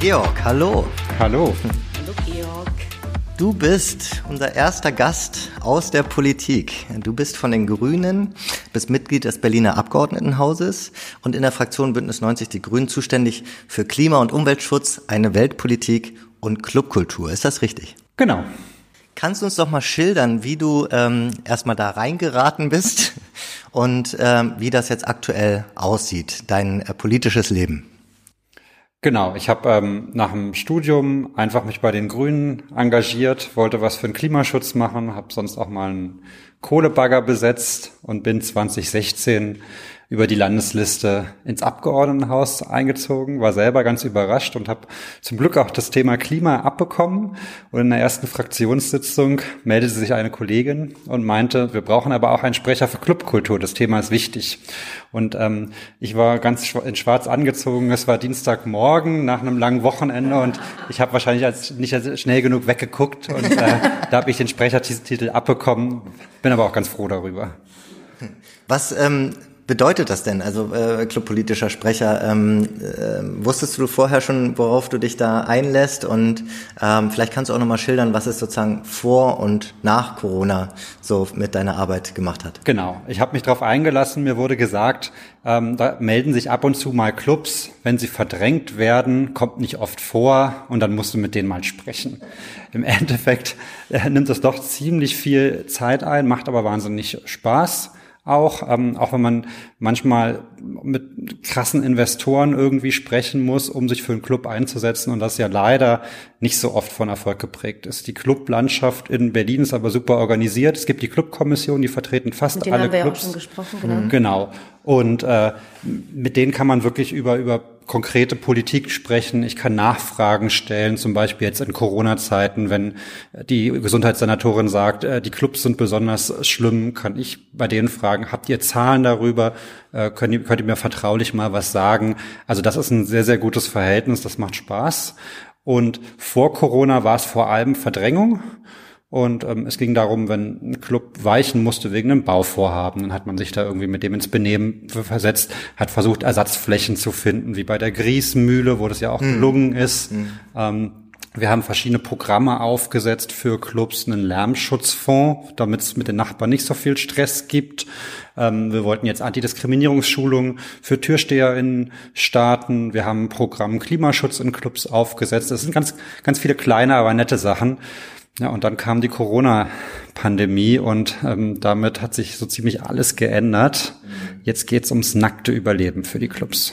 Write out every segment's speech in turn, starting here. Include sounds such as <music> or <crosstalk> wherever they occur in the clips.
Georg, hallo. Hallo. Hallo Georg. Du bist unser erster Gast aus der Politik. Du bist von den Grünen, bist Mitglied des Berliner Abgeordnetenhauses und in der Fraktion Bündnis 90 Die Grünen zuständig für Klima- und Umweltschutz, eine Weltpolitik und Clubkultur. Ist das richtig? Genau. Kannst du uns doch mal schildern, wie du ähm, erstmal da reingeraten bist <laughs> und ähm, wie das jetzt aktuell aussieht, dein äh, politisches Leben? Genau, ich habe ähm, nach dem Studium einfach mich bei den Grünen engagiert, wollte was für den Klimaschutz machen, habe sonst auch mal einen Kohlebagger besetzt und bin 2016 über die Landesliste ins Abgeordnetenhaus eingezogen, war selber ganz überrascht und habe zum Glück auch das Thema Klima abbekommen. Und in der ersten Fraktionssitzung meldete sich eine Kollegin und meinte, wir brauchen aber auch einen Sprecher für Clubkultur, das Thema ist wichtig. Und ähm, ich war ganz in schwarz angezogen, es war Dienstagmorgen nach einem langen Wochenende und ich habe wahrscheinlich als, nicht als schnell genug weggeguckt und äh, da habe ich den Sprechertitel abbekommen, bin aber auch ganz froh darüber. Was ähm, bedeutet das denn? Also äh, clubpolitischer Sprecher, ähm, äh, wusstest du vorher schon, worauf du dich da einlässt? Und ähm, vielleicht kannst du auch nochmal schildern, was es sozusagen vor und nach Corona so mit deiner Arbeit gemacht hat. Genau, ich habe mich darauf eingelassen. Mir wurde gesagt, ähm, da melden sich ab und zu mal Clubs. Wenn sie verdrängt werden, kommt nicht oft vor und dann musst du mit denen mal sprechen. Im Endeffekt äh, nimmt das doch ziemlich viel Zeit ein, macht aber wahnsinnig Spaß auch, ähm, auch wenn man manchmal mit krassen Investoren irgendwie sprechen muss, um sich für einen Club einzusetzen und das ja leider nicht so oft von Erfolg geprägt ist. Die Clublandschaft in Berlin ist aber super organisiert. Es gibt die Clubkommission, die vertreten fast alle Clubs. Ja auch schon gesprochen, genau. Genau. Und äh, mit denen kann man wirklich über über konkrete Politik sprechen. Ich kann Nachfragen stellen, zum Beispiel jetzt in Corona-Zeiten, wenn die Gesundheitssenatorin sagt, äh, die Clubs sind besonders schlimm, kann ich bei denen fragen, habt ihr Zahlen darüber? Äh, könnt, ihr, könnt ihr mir vertraulich mal was sagen? Also das ist ein sehr, sehr gutes Verhältnis, das macht Spaß. Und vor Corona war es vor allem Verdrängung. Und ähm, es ging darum, wenn ein Club weichen musste wegen einem Bauvorhaben, dann hat man sich da irgendwie mit dem ins Benehmen versetzt, hat versucht, Ersatzflächen zu finden, wie bei der Griesmühle, wo das ja auch mhm. gelungen ist. Mhm. Ähm, wir haben verschiedene Programme aufgesetzt für Clubs, einen Lärmschutzfonds, damit es mit den Nachbarn nicht so viel Stress gibt. Ähm, wir wollten jetzt Antidiskriminierungsschulungen für TürsteherInnen starten. Wir haben ein Programm Klimaschutz in Clubs aufgesetzt. Das sind ganz, ganz viele kleine, aber nette Sachen. Ja, und dann kam die Corona-Pandemie und ähm, damit hat sich so ziemlich alles geändert. Jetzt geht's ums nackte Überleben für die Clubs.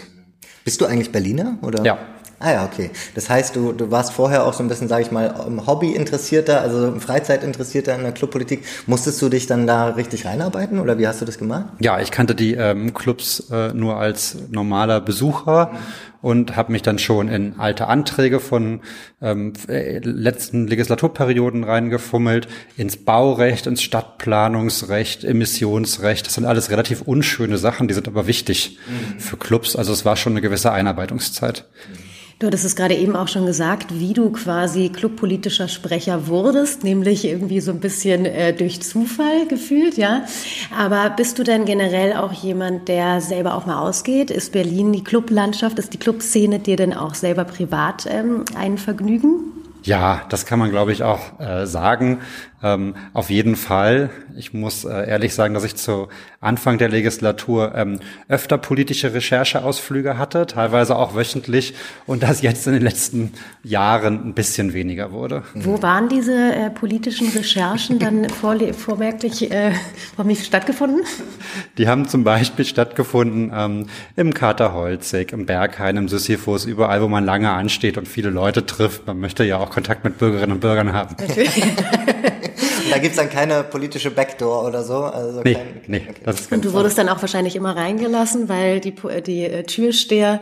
Bist du eigentlich Berliner oder? Ja. Ah ja, okay. Das heißt, du, du warst vorher auch so ein bisschen, sage ich mal, Hobby interessierter, also Freizeit interessierter in der Clubpolitik. Musstest du dich dann da richtig reinarbeiten oder wie hast du das gemacht? Ja, ich kannte die ähm, Clubs äh, nur als normaler Besucher. Mhm und habe mich dann schon in alte Anträge von ähm, äh, letzten Legislaturperioden reingefummelt, ins Baurecht, ins Stadtplanungsrecht, Emissionsrecht. Das sind alles relativ unschöne Sachen, die sind aber wichtig mhm. für Clubs. Also es war schon eine gewisse Einarbeitungszeit. Mhm. Du hattest es gerade eben auch schon gesagt, wie du quasi clubpolitischer Sprecher wurdest, nämlich irgendwie so ein bisschen äh, durch Zufall gefühlt, ja. Aber bist du denn generell auch jemand, der selber auch mal ausgeht? Ist Berlin die Clublandschaft, ist die Clubszene dir denn auch selber privat ähm, ein Vergnügen? Ja, das kann man, glaube ich, auch äh, sagen. Ähm, auf jeden Fall. Ich muss äh, ehrlich sagen, dass ich zu Anfang der Legislatur ähm, öfter politische Rechercheausflüge hatte, teilweise auch wöchentlich, und das jetzt in den letzten Jahren ein bisschen weniger wurde. Wo waren diese äh, politischen Recherchen dann <laughs> vor, vormerklich äh, vormerklich stattgefunden? Die haben zum Beispiel stattgefunden ähm, im Katerholzig, im Berghain, im Sisyphus, überall, wo man lange ansteht und viele Leute trifft. Man möchte ja auch Kontakt mit Bürgerinnen und Bürgern haben. <laughs> da gibt's dann keine politische Backdoor oder so? Also nee, kein, nee, okay. das ist Und du wurdest dann auch wahrscheinlich immer reingelassen, weil die, die äh, Türsteher,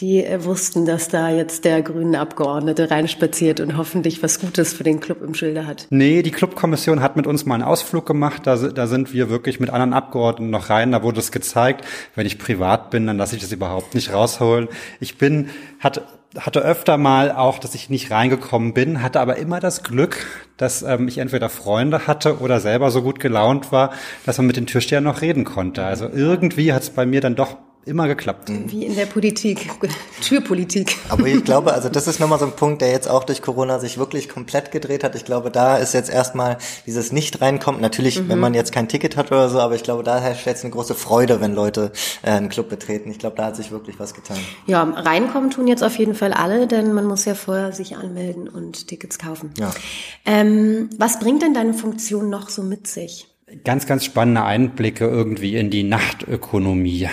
die äh, wussten, dass da jetzt der grüne Abgeordnete reinspaziert und hoffentlich was Gutes für den Club im Schilde hat. Nee, die Clubkommission hat mit uns mal einen Ausflug gemacht. Da, da sind wir wirklich mit anderen Abgeordneten noch rein. Da wurde es gezeigt. Wenn ich privat bin, dann lasse ich das überhaupt nicht rausholen. Ich bin, hatte hatte öfter mal auch, dass ich nicht reingekommen bin, hatte aber immer das Glück, dass ähm, ich entweder Freunde hatte oder selber so gut gelaunt war, dass man mit den Türstehern noch reden konnte. Also irgendwie hat es bei mir dann doch immer geklappt. Wie in der Politik, Türpolitik. Aber ich glaube, also das ist nochmal so ein Punkt, der jetzt auch durch Corona sich wirklich komplett gedreht hat. Ich glaube, da ist jetzt erstmal dieses Nicht-Reinkommen. Natürlich, mhm. wenn man jetzt kein Ticket hat oder so, aber ich glaube, da herrscht jetzt eine große Freude, wenn Leute äh, einen Club betreten. Ich glaube, da hat sich wirklich was getan. Ja, reinkommen tun jetzt auf jeden Fall alle, denn man muss ja vorher sich anmelden und Tickets kaufen. Ja. Ähm, was bringt denn deine Funktion noch so mit sich? Ganz, ganz spannende Einblicke irgendwie in die Nachtökonomie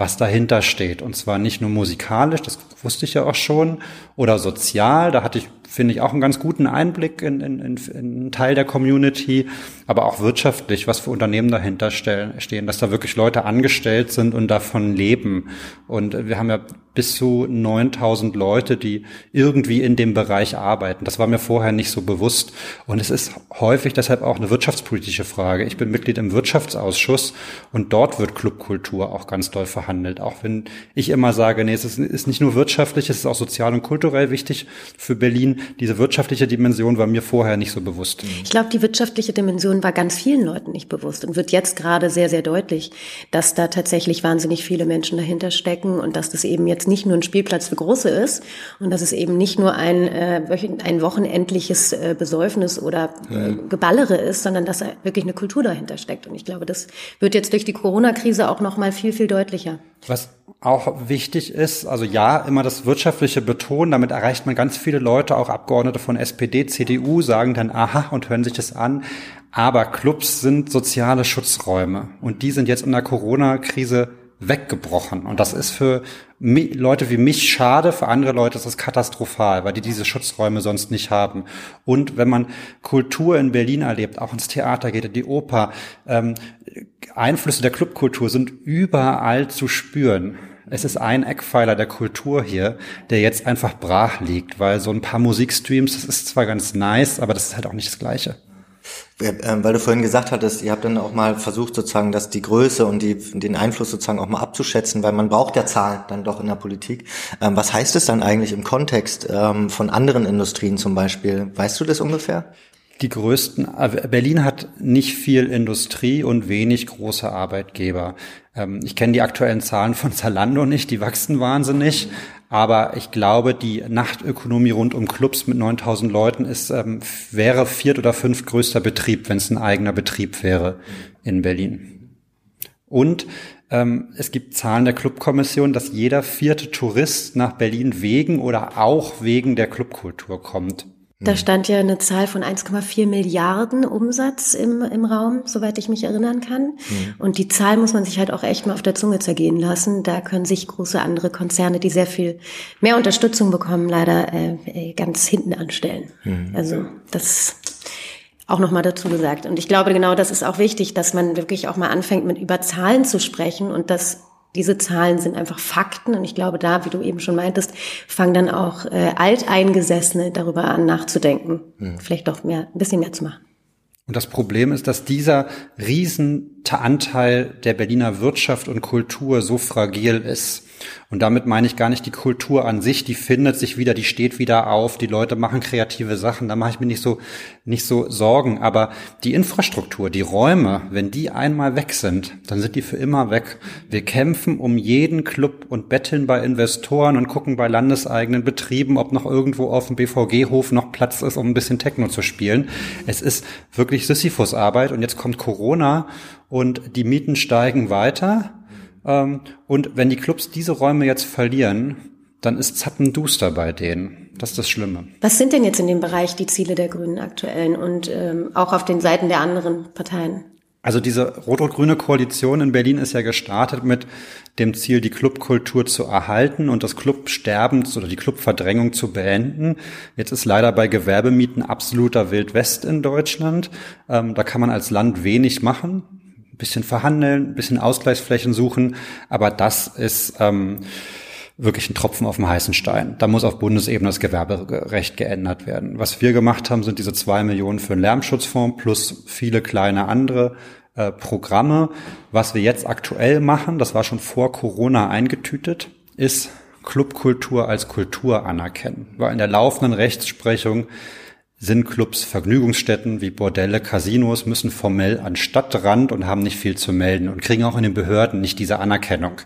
was dahinter steht. Und zwar nicht nur musikalisch, das wusste ich ja auch schon, oder sozial, da hatte ich finde ich auch einen ganz guten Einblick in, in, in, in einen Teil der Community, aber auch wirtschaftlich, was für Unternehmen dahinter stehen, dass da wirklich Leute angestellt sind und davon leben. Und wir haben ja bis zu 9000 Leute, die irgendwie in dem Bereich arbeiten. Das war mir vorher nicht so bewusst. Und es ist häufig deshalb auch eine wirtschaftspolitische Frage. Ich bin Mitglied im Wirtschaftsausschuss und dort wird Clubkultur auch ganz doll verhandelt. Auch wenn ich immer sage, nee, es ist nicht nur wirtschaftlich, es ist auch sozial und kulturell wichtig für Berlin diese wirtschaftliche Dimension war mir vorher nicht so bewusst. Ich glaube, die wirtschaftliche Dimension war ganz vielen Leuten nicht bewusst und wird jetzt gerade sehr, sehr deutlich, dass da tatsächlich wahnsinnig viele Menschen dahinter stecken und dass das eben jetzt nicht nur ein Spielplatz für Große ist und dass es eben nicht nur ein, äh, ein wochenendliches äh, Besäufnis oder äh, Geballere ist, sondern dass wirklich eine Kultur dahinter steckt. Und ich glaube, das wird jetzt durch die Corona-Krise auch noch mal viel, viel deutlicher. Was auch wichtig ist, also ja, immer das Wirtschaftliche betonen, damit erreicht man ganz viele Leute, auch Abgeordnete von SPD, CDU, sagen dann aha und hören sich das an. Aber Clubs sind soziale Schutzräume und die sind jetzt in der Corona-Krise weggebrochen. Und das ist für Leute wie mich schade, für andere Leute ist es katastrophal, weil die diese Schutzräume sonst nicht haben. Und wenn man Kultur in Berlin erlebt, auch ins Theater geht, in die Oper, ähm, Einflüsse der Clubkultur sind überall zu spüren. Es ist ein Eckpfeiler der Kultur hier, der jetzt einfach brach liegt, weil so ein paar Musikstreams, das ist zwar ganz nice, aber das ist halt auch nicht das Gleiche. Ähm, weil du vorhin gesagt hattest, ihr habt dann auch mal versucht sozusagen, dass die Größe und die, den Einfluss sozusagen auch mal abzuschätzen, weil man braucht ja Zahlen dann doch in der Politik. Ähm, was heißt es dann eigentlich im Kontext ähm, von anderen Industrien zum Beispiel? Weißt du das ungefähr? Die größten, äh, Berlin hat nicht viel Industrie und wenig große Arbeitgeber. Ich kenne die aktuellen Zahlen von Zalando nicht, die wachsen wahnsinnig. Aber ich glaube, die Nachtökonomie rund um Clubs mit 9000 Leuten ist, ähm, wäre viert oder fünf größter Betrieb, wenn es ein eigener Betrieb wäre in Berlin. Und ähm, es gibt Zahlen der Clubkommission, dass jeder vierte Tourist nach Berlin wegen oder auch wegen der Clubkultur kommt. Da stand ja eine Zahl von 1,4 Milliarden Umsatz im, im Raum, soweit ich mich erinnern kann. Mhm. Und die Zahl muss man sich halt auch echt mal auf der Zunge zergehen lassen. Da können sich große andere Konzerne, die sehr viel mehr Unterstützung bekommen, leider äh, äh ganz hinten anstellen. Mhm. Also das auch nochmal dazu gesagt. Und ich glaube, genau das ist auch wichtig, dass man wirklich auch mal anfängt, mit über Zahlen zu sprechen und das diese Zahlen sind einfach Fakten und ich glaube, da, wie du eben schon meintest, fangen dann auch äh, Alteingesessene darüber an nachzudenken, mhm. vielleicht doch mehr, ein bisschen mehr zu machen. Und das Problem ist, dass dieser Riesenanteil der Berliner Wirtschaft und Kultur so fragil ist. Und damit meine ich gar nicht die Kultur an sich, die findet sich wieder, die steht wieder auf, die Leute machen kreative Sachen, da mache ich mir nicht so, nicht so Sorgen. Aber die Infrastruktur, die Räume, wenn die einmal weg sind, dann sind die für immer weg. Wir kämpfen um jeden Club und betteln bei Investoren und gucken bei landeseigenen Betrieben, ob noch irgendwo auf dem BVG-Hof noch Platz ist, um ein bisschen Techno zu spielen. Es ist wirklich Sisyphus-Arbeit und jetzt kommt Corona und die Mieten steigen weiter und wenn die Clubs diese Räume jetzt verlieren, dann ist zappenduster bei denen. Das ist das Schlimme. Was sind denn jetzt in dem Bereich die Ziele der Grünen aktuellen und ähm, auch auf den Seiten der anderen Parteien? Also diese rot-rot-grüne Koalition in Berlin ist ja gestartet mit dem Ziel, die Clubkultur zu erhalten und das Clubsterben oder die Clubverdrängung zu beenden. Jetzt ist leider bei Gewerbemieten absoluter Wildwest in Deutschland. Ähm, da kann man als Land wenig machen. Bisschen verhandeln, ein bisschen Ausgleichsflächen suchen, aber das ist ähm, wirklich ein Tropfen auf dem heißen Stein. Da muss auf Bundesebene das Gewerberecht geändert werden. Was wir gemacht haben, sind diese zwei Millionen für den Lärmschutzfonds plus viele kleine andere äh, Programme. Was wir jetzt aktuell machen, das war schon vor Corona eingetütet, ist Clubkultur als Kultur anerkennen. Weil in der laufenden Rechtsprechung sind Clubs Vergnügungsstätten wie Bordelle, Casinos, müssen formell an Stadtrand und haben nicht viel zu melden und kriegen auch in den Behörden nicht diese Anerkennung.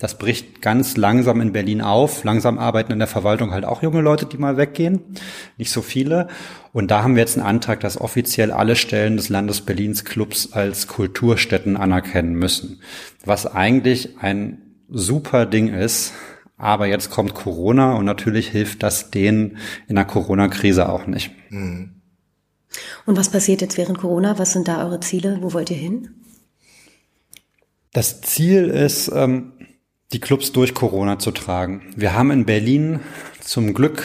Das bricht ganz langsam in Berlin auf. Langsam arbeiten in der Verwaltung halt auch junge Leute, die mal weggehen. Nicht so viele. Und da haben wir jetzt einen Antrag, dass offiziell alle Stellen des Landes Berlins Clubs als Kulturstätten anerkennen müssen. Was eigentlich ein super Ding ist. Aber jetzt kommt Corona und natürlich hilft das denen in der Corona-Krise auch nicht. Und was passiert jetzt während Corona? Was sind da eure Ziele? Wo wollt ihr hin? Das Ziel ist, ähm, die Clubs durch Corona zu tragen. Wir haben in Berlin zum Glück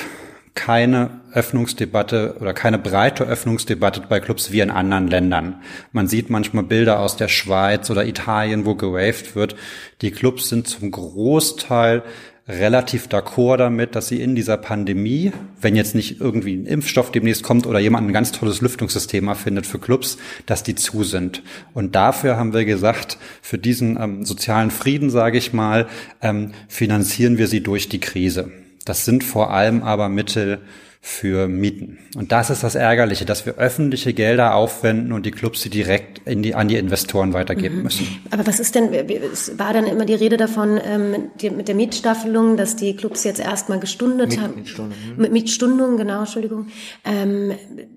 keine Öffnungsdebatte oder keine breite Öffnungsdebatte bei Clubs wie in anderen Ländern. Man sieht manchmal Bilder aus der Schweiz oder Italien, wo gewaved wird. Die Clubs sind zum Großteil relativ d'accord damit, dass sie in dieser Pandemie, wenn jetzt nicht irgendwie ein Impfstoff demnächst kommt oder jemand ein ganz tolles Lüftungssystem erfindet für Clubs, dass die zu sind. Und dafür haben wir gesagt, für diesen ähm, sozialen Frieden, sage ich mal, ähm, finanzieren wir sie durch die Krise. Das sind vor allem aber Mittel für Mieten. Und das ist das Ärgerliche, dass wir öffentliche Gelder aufwenden und die Clubs sie direkt in die, an die Investoren weitergeben mhm. müssen. Aber was ist denn, es war dann immer die Rede davon, ähm, die, mit der Mietstaffelung, dass die Clubs jetzt erstmal gestundet Miet, haben. Mietstundung. Mhm. Mit Mietstundung, genau, Entschuldigung. Ähm,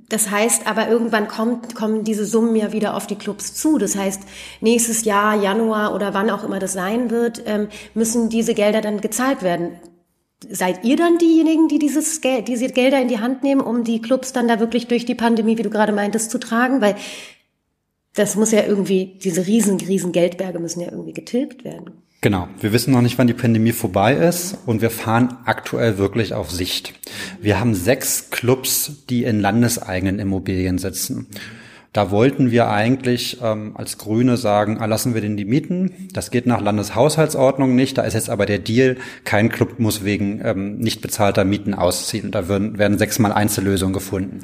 das heißt aber irgendwann kommt, kommen diese Summen ja wieder auf die Clubs zu. Das heißt, nächstes Jahr, Januar oder wann auch immer das sein wird, ähm, müssen diese Gelder dann gezahlt werden seid ihr dann diejenigen, die dieses Geld, diese Gelder in die Hand nehmen, um die Clubs dann da wirklich durch die Pandemie, wie du gerade meintest, zu tragen? Weil das muss ja irgendwie, diese riesen, riesen Geldberge müssen ja irgendwie getilgt werden. Genau. Wir wissen noch nicht, wann die Pandemie vorbei ist und wir fahren aktuell wirklich auf Sicht. Wir haben sechs Clubs, die in landeseigenen Immobilien sitzen. Da wollten wir eigentlich ähm, als Grüne sagen, erlassen wir denn die Mieten. Das geht nach Landeshaushaltsordnung nicht. Da ist jetzt aber der Deal, kein Club muss wegen ähm, nicht bezahlter Mieten ausziehen. Da werden, werden sechsmal Einzellösungen gefunden.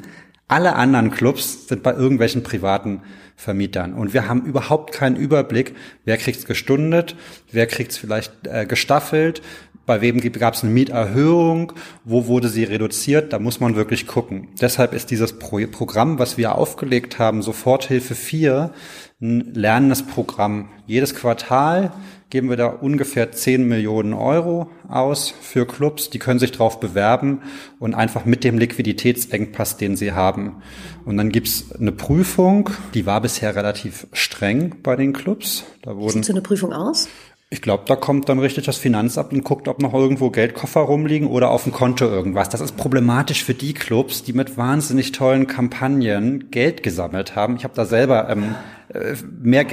Alle anderen Clubs sind bei irgendwelchen privaten Vermietern. Und wir haben überhaupt keinen Überblick, wer kriegt's gestundet, wer kriegt's vielleicht äh, gestaffelt, bei wem gab es eine Mieterhöhung, wo wurde sie reduziert, da muss man wirklich gucken. Deshalb ist dieses Pro Programm, was wir aufgelegt haben, Soforthilfe 4, ein lernendes Programm. Jedes Quartal geben wir da ungefähr 10 Millionen Euro aus für Clubs. Die können sich darauf bewerben und einfach mit dem Liquiditätsengpass, den sie haben. Und dann gibt's eine Prüfung, die war bisher relativ streng bei den Clubs. Da wurden, Sieht so eine Prüfung aus? Ich glaube, da kommt dann richtig das Finanzamt und guckt, ob noch irgendwo Geldkoffer rumliegen oder auf dem Konto irgendwas. Das ist problematisch für die Clubs, die mit wahnsinnig tollen Kampagnen Geld gesammelt haben. Ich habe da selber ähm, äh, mehr,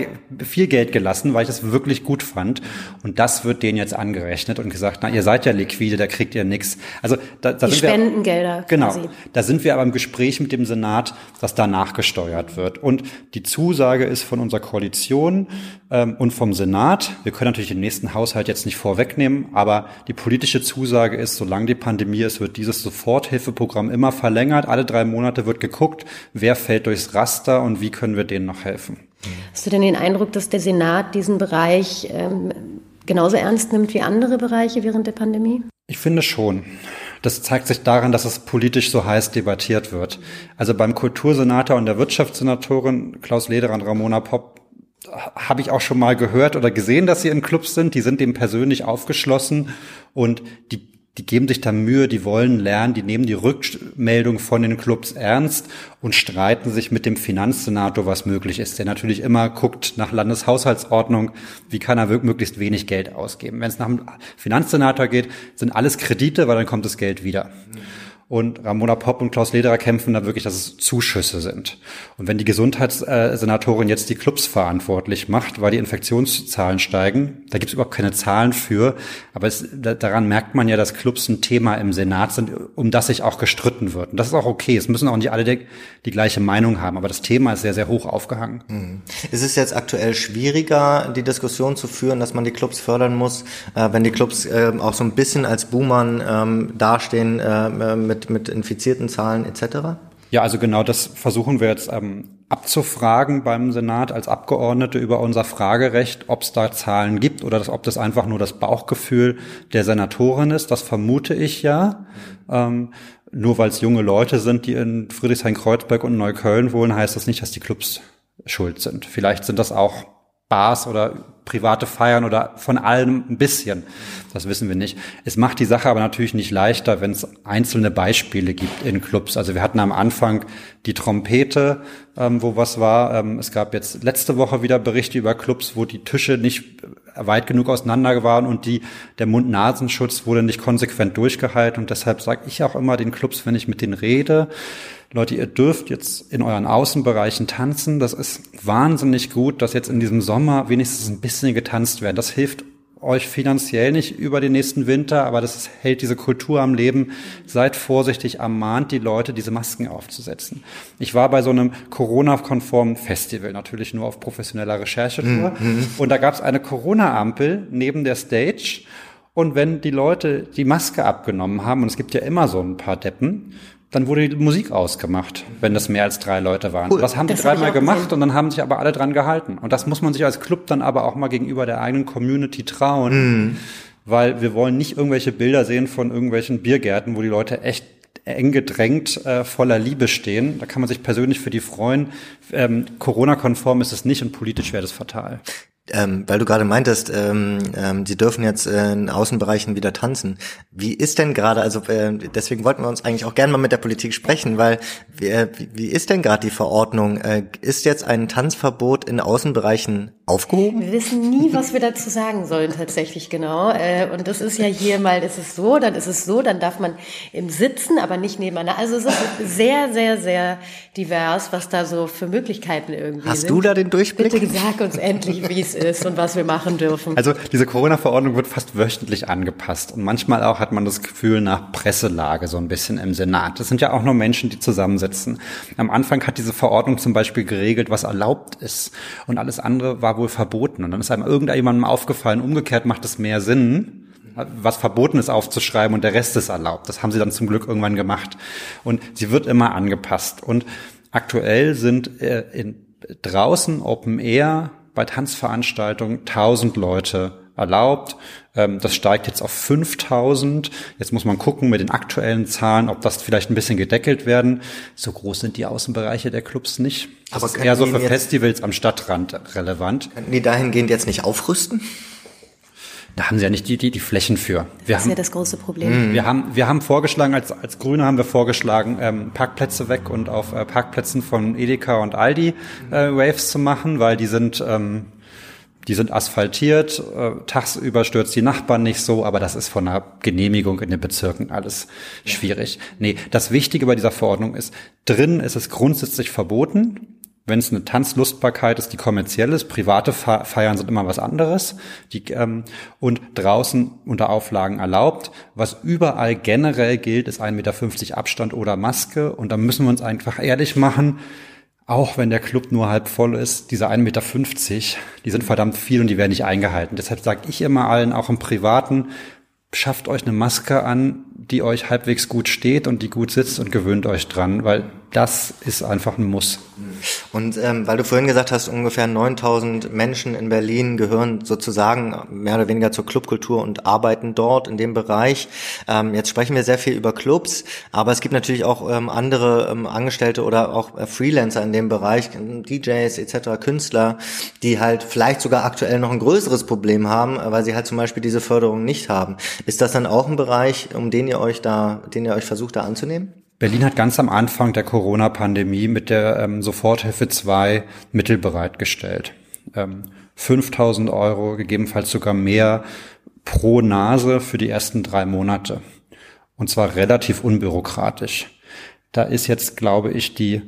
viel Geld gelassen, weil ich das wirklich gut fand. Und das wird denen jetzt angerechnet und gesagt, na, ihr seid ja liquide, da kriegt ihr nichts. Also da, da Die sind Spendengelder. Wir, genau. Quasi. Da sind wir aber im Gespräch mit dem Senat, dass da nachgesteuert wird. Und die Zusage ist von unserer Koalition ähm, und vom Senat. Wir können natürlich den nächsten Haushalt jetzt nicht vorwegnehmen, aber die politische Zusage ist, solange die Pandemie ist, wird dieses Soforthilfeprogramm immer verlängert. Alle drei Monate wird geguckt, wer fällt durchs Raster und wie können wir denen noch helfen. Hast du denn den Eindruck, dass der Senat diesen Bereich ähm, genauso ernst nimmt wie andere Bereiche während der Pandemie? Ich finde schon. Das zeigt sich daran, dass es politisch so heiß debattiert wird. Also beim Kultursenator und der Wirtschaftssenatorin Klaus Lederer und Ramona Popp habe ich auch schon mal gehört oder gesehen, dass sie in Clubs sind. Die sind dem persönlich aufgeschlossen und die die geben sich da Mühe, die wollen lernen, die nehmen die Rückmeldung von den Clubs ernst und streiten sich mit dem Finanzsenator, was möglich ist, der natürlich immer guckt nach Landeshaushaltsordnung, wie kann er möglichst wenig Geld ausgeben. Wenn es nach dem Finanzsenator geht, sind alles Kredite, weil dann kommt das Geld wieder. Und Ramona Popp und Klaus Lederer kämpfen da wirklich, dass es Zuschüsse sind. Und wenn die Gesundheitssenatorin jetzt die Clubs verantwortlich macht, weil die Infektionszahlen steigen, da gibt es überhaupt keine Zahlen für, aber es, daran merkt man ja, dass Clubs ein Thema im Senat sind, um das sich auch gestritten wird. Und das ist auch okay. Es müssen auch nicht alle die, die gleiche Meinung haben, aber das Thema ist sehr, sehr hoch aufgehangen. Mhm. Ist es jetzt aktuell schwieriger, die Diskussion zu führen, dass man die Clubs fördern muss, äh, wenn die Clubs äh, auch so ein bisschen als Boomern ähm, dastehen äh, mit mit, mit infizierten Zahlen etc.? Ja, also genau das versuchen wir jetzt ähm, abzufragen beim Senat als Abgeordnete über unser Fragerecht, ob es da Zahlen gibt oder das, ob das einfach nur das Bauchgefühl der Senatorin ist. Das vermute ich ja. Ähm, nur weil es junge Leute sind, die in Friedrichshain-Kreuzberg und Neukölln wohnen, heißt das nicht, dass die Clubs schuld sind. Vielleicht sind das auch Bars oder private Feiern oder von allem ein bisschen. Das wissen wir nicht. Es macht die Sache aber natürlich nicht leichter, wenn es einzelne Beispiele gibt in Clubs. Also wir hatten am Anfang die Trompete, ähm, wo was war. Ähm, es gab jetzt letzte Woche wieder Berichte über Clubs, wo die Tische nicht weit genug auseinander waren und die, der Mund-Nasenschutz wurde nicht konsequent durchgehalten. Und deshalb sage ich auch immer den Clubs, wenn ich mit denen rede, Leute, ihr dürft jetzt in euren Außenbereichen tanzen. Das ist wahnsinnig gut, dass jetzt in diesem Sommer wenigstens ein bisschen getanzt werden. Das hilft euch finanziell nicht über den nächsten Winter, aber das hält diese Kultur am Leben. Seid vorsichtig, ermahnt die Leute, diese Masken aufzusetzen. Ich war bei so einem Corona-konformen Festival, natürlich nur auf professioneller Recherchetour. Mhm. Und da gab es eine Corona-Ampel neben der Stage. Und wenn die Leute die Maske abgenommen haben, und es gibt ja immer so ein paar Deppen, dann wurde die Musik ausgemacht, wenn das mehr als drei Leute waren. Cool. Das haben das die dreimal gemacht gesehen. und dann haben sich aber alle dran gehalten. Und das muss man sich als Club dann aber auch mal gegenüber der eigenen Community trauen, mhm. weil wir wollen nicht irgendwelche Bilder sehen von irgendwelchen Biergärten, wo die Leute echt eng gedrängt äh, voller Liebe stehen. Da kann man sich persönlich für die freuen. Ähm, Corona-konform ist es nicht und politisch wäre das fatal. Ähm, weil du gerade meintest, ähm, ähm, sie dürfen jetzt äh, in Außenbereichen wieder tanzen. Wie ist denn gerade, also äh, deswegen wollten wir uns eigentlich auch gerne mal mit der Politik sprechen, weil äh, wie, ist denn gerade die Verordnung? Äh, ist jetzt ein Tanzverbot in Außenbereichen aufgehoben? Wir wissen nie, was wir dazu sagen sollen tatsächlich genau. Äh, und das ist ja hier mal, ist es so, dann ist es so, dann darf man im Sitzen, aber nicht nebeneinander. Also es ist sehr, sehr, sehr divers, was da so für Möglichkeiten irgendwie Hast sind. du da den Durchblick? Bitte sag uns endlich, wie es ist und was wir machen dürfen. Also diese Corona-Verordnung wird fast wöchentlich angepasst und manchmal auch hat man das Gefühl nach Presselage so ein bisschen im Senat. Das sind ja auch nur Menschen, die zusammensitzen. Am Anfang hat diese Verordnung zum Beispiel geregelt, was erlaubt ist und alles andere war wohl verboten. Und dann ist einem irgendjemandem aufgefallen, umgekehrt macht es mehr Sinn, was verboten ist aufzuschreiben und der Rest ist erlaubt. Das haben sie dann zum Glück irgendwann gemacht. Und sie wird immer angepasst. Und aktuell sind äh, in, draußen Open Air bei Tanzveranstaltungen 1000 Leute erlaubt. Ähm, das steigt jetzt auf 5000. Jetzt muss man gucken mit den aktuellen Zahlen, ob das vielleicht ein bisschen gedeckelt werden. So groß sind die Außenbereiche der Clubs nicht. Das Aber ist eher so für Festivals am Stadtrand relevant. Könnten die dahingehend jetzt nicht aufrüsten? Da haben sie ja nicht die, die, die Flächen für. Wir das ist haben, ja das große Problem. Mhm. Wir haben, wir haben vorgeschlagen, als, als Grüne haben wir vorgeschlagen, ähm, Parkplätze weg und auf äh, Parkplätzen von Edeka und Aldi äh, Waves zu machen, weil die sind, ähm, die sind asphaltiert, äh, tagsüber stürzt die Nachbarn nicht so, aber das ist von einer Genehmigung in den Bezirken alles schwierig. Nee, das Wichtige bei dieser Verordnung ist, drin ist es grundsätzlich verboten, wenn es eine Tanzlustbarkeit ist, die kommerziell ist, private Feiern sind immer was anderes, die, ähm, und draußen unter Auflagen erlaubt. Was überall generell gilt, ist 1,50 Meter Abstand oder Maske. Und da müssen wir uns einfach ehrlich machen, auch wenn der Club nur halb voll ist, diese 1,50 Meter, die sind verdammt viel und die werden nicht eingehalten. Deshalb sage ich immer allen, auch im Privaten, schafft euch eine Maske an, die euch halbwegs gut steht und die gut sitzt und gewöhnt euch dran, weil das ist einfach ein Muss. Und ähm, weil du vorhin gesagt hast, ungefähr 9000 Menschen in Berlin gehören sozusagen mehr oder weniger zur Clubkultur und arbeiten dort in dem Bereich. Ähm, jetzt sprechen wir sehr viel über Clubs, aber es gibt natürlich auch ähm, andere ähm, Angestellte oder auch äh, Freelancer in dem Bereich, DJs etc., Künstler, die halt vielleicht sogar aktuell noch ein größeres Problem haben, weil sie halt zum Beispiel diese Förderung nicht haben. Ist das dann auch ein Bereich, um den ihr euch da, den ihr euch versucht da anzunehmen? Berlin hat ganz am Anfang der Corona-Pandemie mit der ähm, Soforthilfe 2 Mittel bereitgestellt. Ähm, 5000 Euro, gegebenenfalls sogar mehr pro Nase für die ersten drei Monate. Und zwar relativ unbürokratisch. Da ist jetzt, glaube ich, die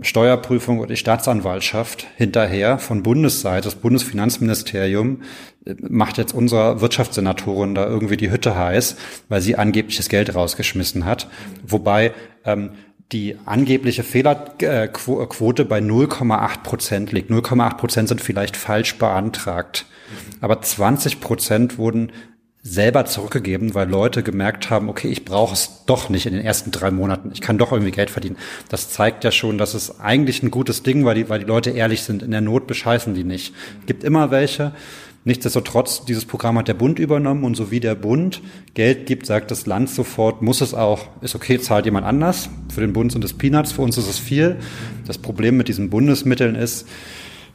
Steuerprüfung oder die Staatsanwaltschaft hinterher von Bundesseite, das Bundesfinanzministerium äh, macht jetzt unserer Wirtschaftssenatorin da irgendwie die Hütte heiß, weil sie angeblich das Geld rausgeschmissen hat. Wobei ähm, die angebliche Fehlerquote bei 0,8 Prozent liegt. 0,8 Prozent sind vielleicht falsch beantragt. Aber 20 Prozent wurden selber zurückgegeben, weil Leute gemerkt haben, okay, ich brauche es doch nicht in den ersten drei Monaten. Ich kann doch irgendwie Geld verdienen. Das zeigt ja schon, dass es eigentlich ein gutes Ding, weil die, weil die Leute ehrlich sind. In der Not bescheißen die nicht. Gibt immer welche. Nichtsdestotrotz, dieses Programm hat der Bund übernommen und so wie der Bund Geld gibt, sagt das Land sofort, muss es auch, ist okay, zahlt jemand anders. Für den Bund sind es Peanuts, für uns ist es viel. Das Problem mit diesen Bundesmitteln ist,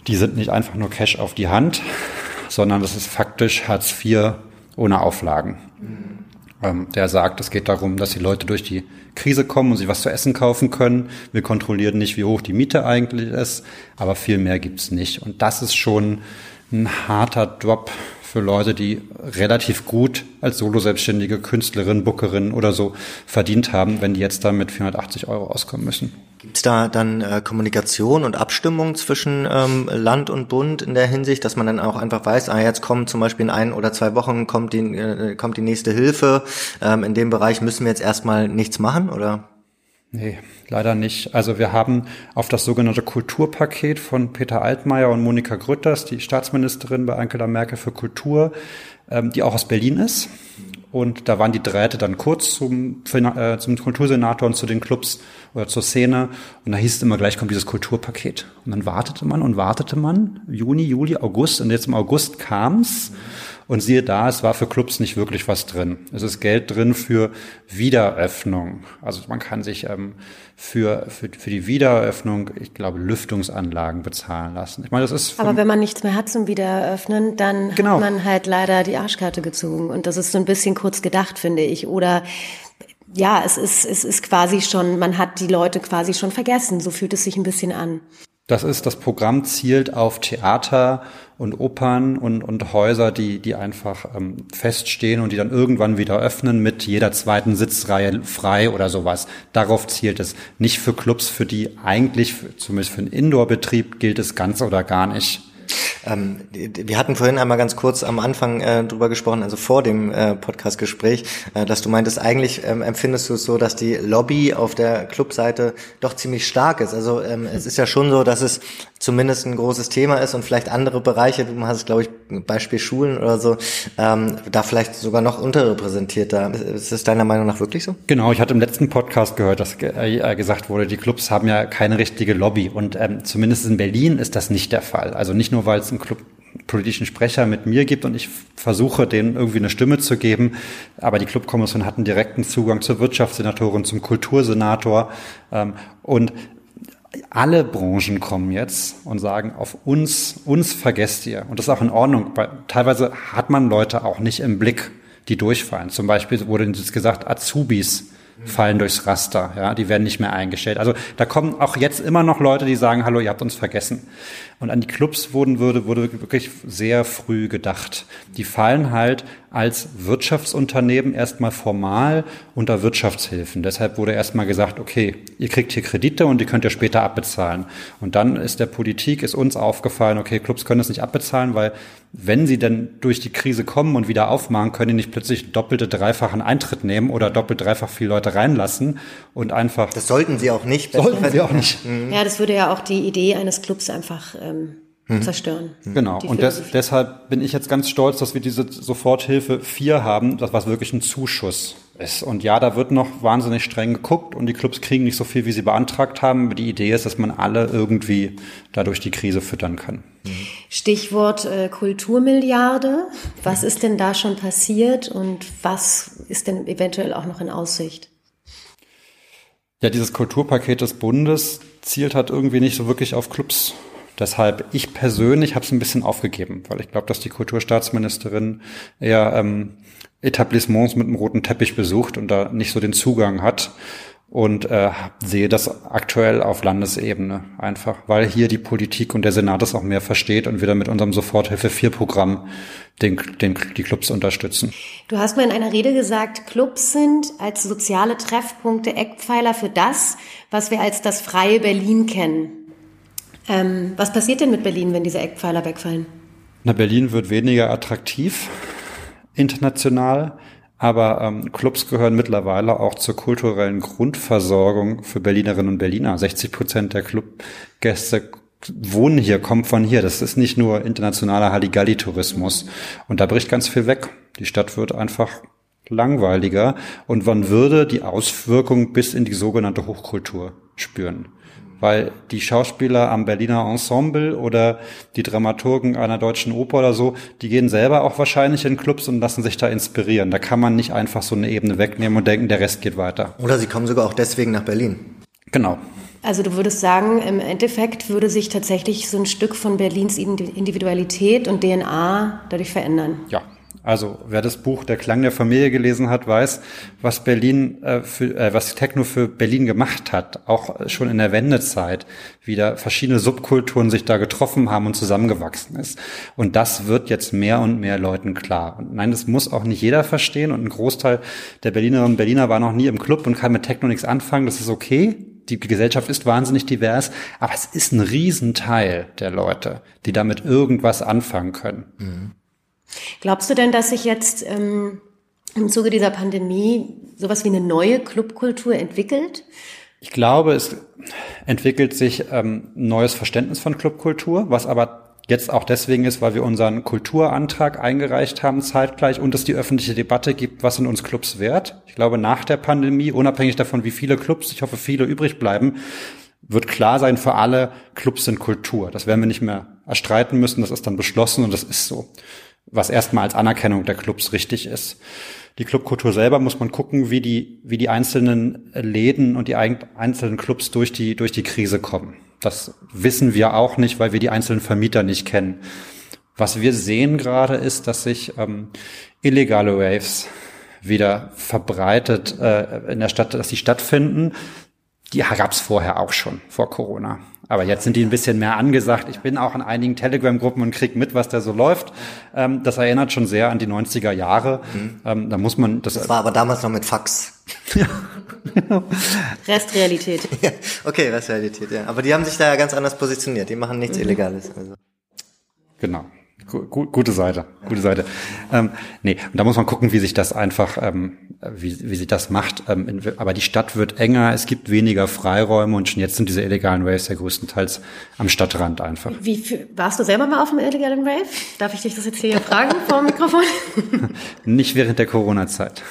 die sind nicht einfach nur Cash auf die Hand, sondern das ist faktisch Hartz IV ohne Auflagen. Ähm, der sagt, es geht darum, dass die Leute durch die Krise kommen und sich was zu essen kaufen können. Wir kontrollieren nicht, wie hoch die Miete eigentlich ist, aber viel mehr gibt's nicht. Und das ist schon ein harter Drop für Leute, die relativ gut als Solo-Selbstständige Künstlerin, Bookerin oder so verdient haben, wenn die jetzt da mit 480 Euro auskommen müssen. Gibt es da dann äh, Kommunikation und Abstimmung zwischen ähm, Land und Bund in der Hinsicht, dass man dann auch einfach weiß, ah, jetzt kommt zum Beispiel in ein oder zwei Wochen kommt die, äh, kommt die nächste Hilfe, ähm, in dem Bereich müssen wir jetzt erstmal nichts machen, oder? Nee, leider nicht. Also wir haben auf das sogenannte Kulturpaket von Peter Altmaier und Monika Grütters, die Staatsministerin bei Angela Merkel für Kultur, ähm, die auch aus Berlin ist. Und da waren die Drähte dann kurz zum, äh, zum Kultursenator und zu den Clubs oder zur Szene. Und da hieß es immer gleich, kommt dieses Kulturpaket. Und dann wartete man und wartete man. Juni, Juli, August. Und jetzt im August kam's. Und siehe da, es war für Clubs nicht wirklich was drin. Es ist Geld drin für Wiederöffnung. Also man kann sich ähm, für, für, für die Wiedereröffnung, ich glaube, Lüftungsanlagen bezahlen lassen. Ich meine, das ist. Aber wenn man nichts mehr hat zum Wiedereröffnen, dann genau. hat man halt leider die Arschkarte gezogen. Und das ist so ein bisschen kurz gedacht, finde ich. Oder ja, es ist, es ist quasi schon, man hat die Leute quasi schon vergessen. So fühlt es sich ein bisschen an. Das ist, das Programm zielt auf Theater und Opern und, und Häuser, die, die einfach ähm, feststehen und die dann irgendwann wieder öffnen mit jeder zweiten Sitzreihe frei oder sowas. Darauf zielt es. Nicht für Clubs, für die eigentlich, zumindest für einen Indoor-Betrieb, gilt es ganz oder gar nicht. Ähm, wir hatten vorhin einmal ganz kurz am Anfang äh, drüber gesprochen, also vor dem äh, Podcast-Gespräch, äh, dass du meintest, eigentlich ähm, empfindest du es so, dass die Lobby auf der Clubseite doch ziemlich stark ist. Also ähm, es ist ja schon so, dass es zumindest ein großes Thema ist und vielleicht andere Bereiche, du hast glaube ich Beispiel Schulen oder so, ähm, da vielleicht sogar noch unterrepräsentiert da. Ist das deiner Meinung nach wirklich so? Genau, ich hatte im letzten Podcast gehört, dass äh, gesagt wurde, die Clubs haben ja keine richtige Lobby und ähm, zumindest in Berlin ist das nicht der Fall. Also nicht nur, weil es einen Club politischen Sprecher mit mir gibt und ich versuche, denen irgendwie eine Stimme zu geben. Aber die Clubkommission hat einen direkten Zugang zur Wirtschaftssenatorin, zum Kultursenator. Ähm, und alle Branchen kommen jetzt und sagen, auf uns, uns vergesst ihr. Und das ist auch in Ordnung. Weil teilweise hat man Leute auch nicht im Blick, die durchfallen. Zum Beispiel wurde jetzt gesagt, Azubis fallen durchs Raster, ja, die werden nicht mehr eingestellt. Also da kommen auch jetzt immer noch Leute, die sagen, hallo, ihr habt uns vergessen. Und an die Clubs wurden, wurde, wurde wirklich sehr früh gedacht. Die fallen halt als Wirtschaftsunternehmen erstmal formal unter Wirtschaftshilfen. Deshalb wurde erstmal gesagt, okay, ihr kriegt hier Kredite und die könnt ihr später abbezahlen. Und dann ist der Politik, ist uns aufgefallen, okay, Clubs können das nicht abbezahlen, weil wenn sie denn durch die Krise kommen und wieder aufmachen, können die nicht plötzlich doppelte, dreifachen Eintritt nehmen oder doppelt, dreifach viele Leute reinlassen und einfach. Das sollten sie auch nicht. Sollten sie auch nicht. Ja, das würde ja auch die Idee eines Clubs einfach ähm, mhm. zerstören. Genau. Und des, deshalb bin ich jetzt ganz stolz, dass wir diese Soforthilfe 4 haben, das was wirklich ein Zuschuss ist. Und ja, da wird noch wahnsinnig streng geguckt und die Clubs kriegen nicht so viel, wie sie beantragt haben. Aber die Idee ist, dass man alle irgendwie dadurch die Krise füttern kann. Stichwort äh, Kulturmilliarde. Was ist denn da schon passiert und was ist denn eventuell auch noch in Aussicht? Ja, dieses Kulturpaket des Bundes zielt halt irgendwie nicht so wirklich auf Clubs Deshalb, ich persönlich habe es ein bisschen aufgegeben, weil ich glaube, dass die Kulturstaatsministerin eher ähm, Etablissements mit einem roten Teppich besucht und da nicht so den Zugang hat. und äh, sehe das aktuell auf Landesebene einfach, weil hier die Politik und der Senat das auch mehr versteht und wir dann mit unserem Soforthilfe 4 Programm den, den, die Clubs unterstützen. Du hast mal in einer Rede gesagt, Clubs sind als soziale Treffpunkte Eckpfeiler für das, was wir als das freie Berlin kennen. Ähm, was passiert denn mit Berlin, wenn diese Eckpfeiler wegfallen? Na, Berlin wird weniger attraktiv international. Aber ähm, Clubs gehören mittlerweile auch zur kulturellen Grundversorgung für Berlinerinnen und Berliner. 60 Prozent der Clubgäste wohnen hier, kommen von hier. Das ist nicht nur internationaler Halligalli-Tourismus. Und da bricht ganz viel weg. Die Stadt wird einfach langweiliger und man würde die Auswirkungen bis in die sogenannte Hochkultur spüren weil die Schauspieler am Berliner Ensemble oder die Dramaturgen einer deutschen Oper oder so, die gehen selber auch wahrscheinlich in Clubs und lassen sich da inspirieren. Da kann man nicht einfach so eine Ebene wegnehmen und denken, der Rest geht weiter. Oder sie kommen sogar auch deswegen nach Berlin. Genau. Also du würdest sagen, im Endeffekt würde sich tatsächlich so ein Stück von Berlins Individualität und DNA dadurch verändern. Ja, also wer das Buch Der Klang der Familie gelesen hat, weiß, was Berlin äh, für, äh, was Techno für Berlin gemacht hat, auch schon in der Wendezeit, wie da verschiedene Subkulturen sich da getroffen haben und zusammengewachsen ist. Und das wird jetzt mehr und mehr Leuten klar. Und nein, das muss auch nicht jeder verstehen und ein Großteil der Berlinerinnen und Berliner war noch nie im Club und kann mit Techno nichts anfangen. Das ist okay. Die Gesellschaft ist wahnsinnig divers, aber es ist ein Riesenteil der Leute, die damit irgendwas anfangen können. Mhm. Glaubst du denn, dass sich jetzt ähm, im Zuge dieser Pandemie sowas wie eine neue Clubkultur entwickelt? Ich glaube, es entwickelt sich ähm, neues Verständnis von Clubkultur, was aber jetzt auch deswegen ist, weil wir unseren Kulturantrag eingereicht haben zeitgleich und es die öffentliche Debatte gibt, was sind uns Clubs wert. Ich glaube, nach der Pandemie, unabhängig davon, wie viele Clubs, ich hoffe, viele übrig bleiben, wird klar sein für alle, Clubs sind Kultur. Das werden wir nicht mehr erstreiten müssen, das ist dann beschlossen und das ist so was erstmal als Anerkennung der Clubs richtig ist. Die Clubkultur selber muss man gucken, wie die, wie die einzelnen Läden und die einzelnen Clubs durch die, durch die Krise kommen. Das wissen wir auch nicht, weil wir die einzelnen Vermieter nicht kennen. Was wir sehen gerade ist, dass sich ähm, illegale Waves wieder verbreitet äh, in der Stadt, dass die stattfinden. Die gab es vorher auch schon, vor Corona. Aber jetzt sind die ein bisschen mehr angesagt. Ich bin auch in einigen Telegram-Gruppen und krieg mit, was da so läuft. Ähm, das erinnert schon sehr an die 90er Jahre. Mhm. Ähm, da muss man das. Das war aber damals noch mit Fax. <laughs> Restrealität. <laughs> Ja, okay, Restrealität, ja. Aber die haben sich da ja ganz anders positioniert. Die machen nichts mhm. Illegales. Also. Genau gute Seite, gute Seite. Ähm, nee, und da muss man gucken, wie sich das einfach, ähm, wie, wie sich das macht. Ähm, in, aber die Stadt wird enger, es gibt weniger Freiräume und schon jetzt sind diese illegalen Raves ja größtenteils am Stadtrand einfach. Wie, wie warst du selber mal auf einem illegalen Rave? Darf ich dich das jetzt hier fragen vor dem Mikrofon? <laughs> Nicht während der Corona-Zeit.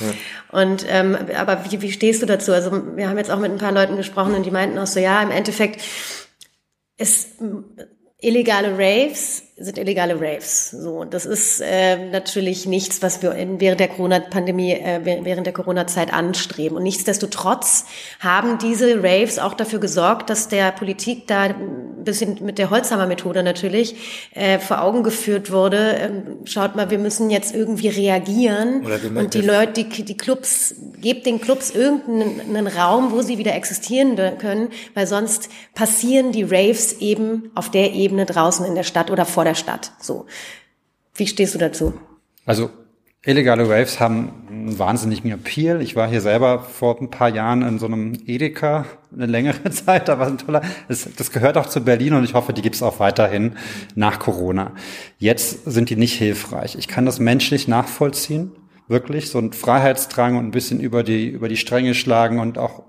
Ja. Und ähm, aber wie, wie stehst du dazu? Also wir haben jetzt auch mit ein paar Leuten gesprochen und die meinten auch so, ja, im Endeffekt ist illegale Raves sind illegale Raves. So, das ist äh, natürlich nichts, was wir während der Corona-Pandemie, äh, während der Corona-Zeit anstreben. Und nichtsdestotrotz haben diese Raves auch dafür gesorgt, dass der Politik da ein bisschen mit der Holzhammer-Methode natürlich äh, vor Augen geführt wurde. Ähm, schaut mal, wir müssen jetzt irgendwie reagieren und die Leute, die, die Clubs, gebt den Clubs irgendeinen Raum, wo sie wieder existieren können, weil sonst passieren die Raves eben auf der Ebene draußen in der Stadt oder vor der Stadt. So. Wie stehst du dazu? Also illegale Raves haben einen wahnsinnigen Appeal. Ich war hier selber vor ein paar Jahren in so einem Edeka eine längere <laughs> Zeit. War ein toller. Das, das gehört auch zu Berlin und ich hoffe, die gibt es auch weiterhin nach Corona. Jetzt sind die nicht hilfreich. Ich kann das menschlich nachvollziehen wirklich so ein Freiheitsdrang und ein bisschen über die, über die Stränge schlagen und auch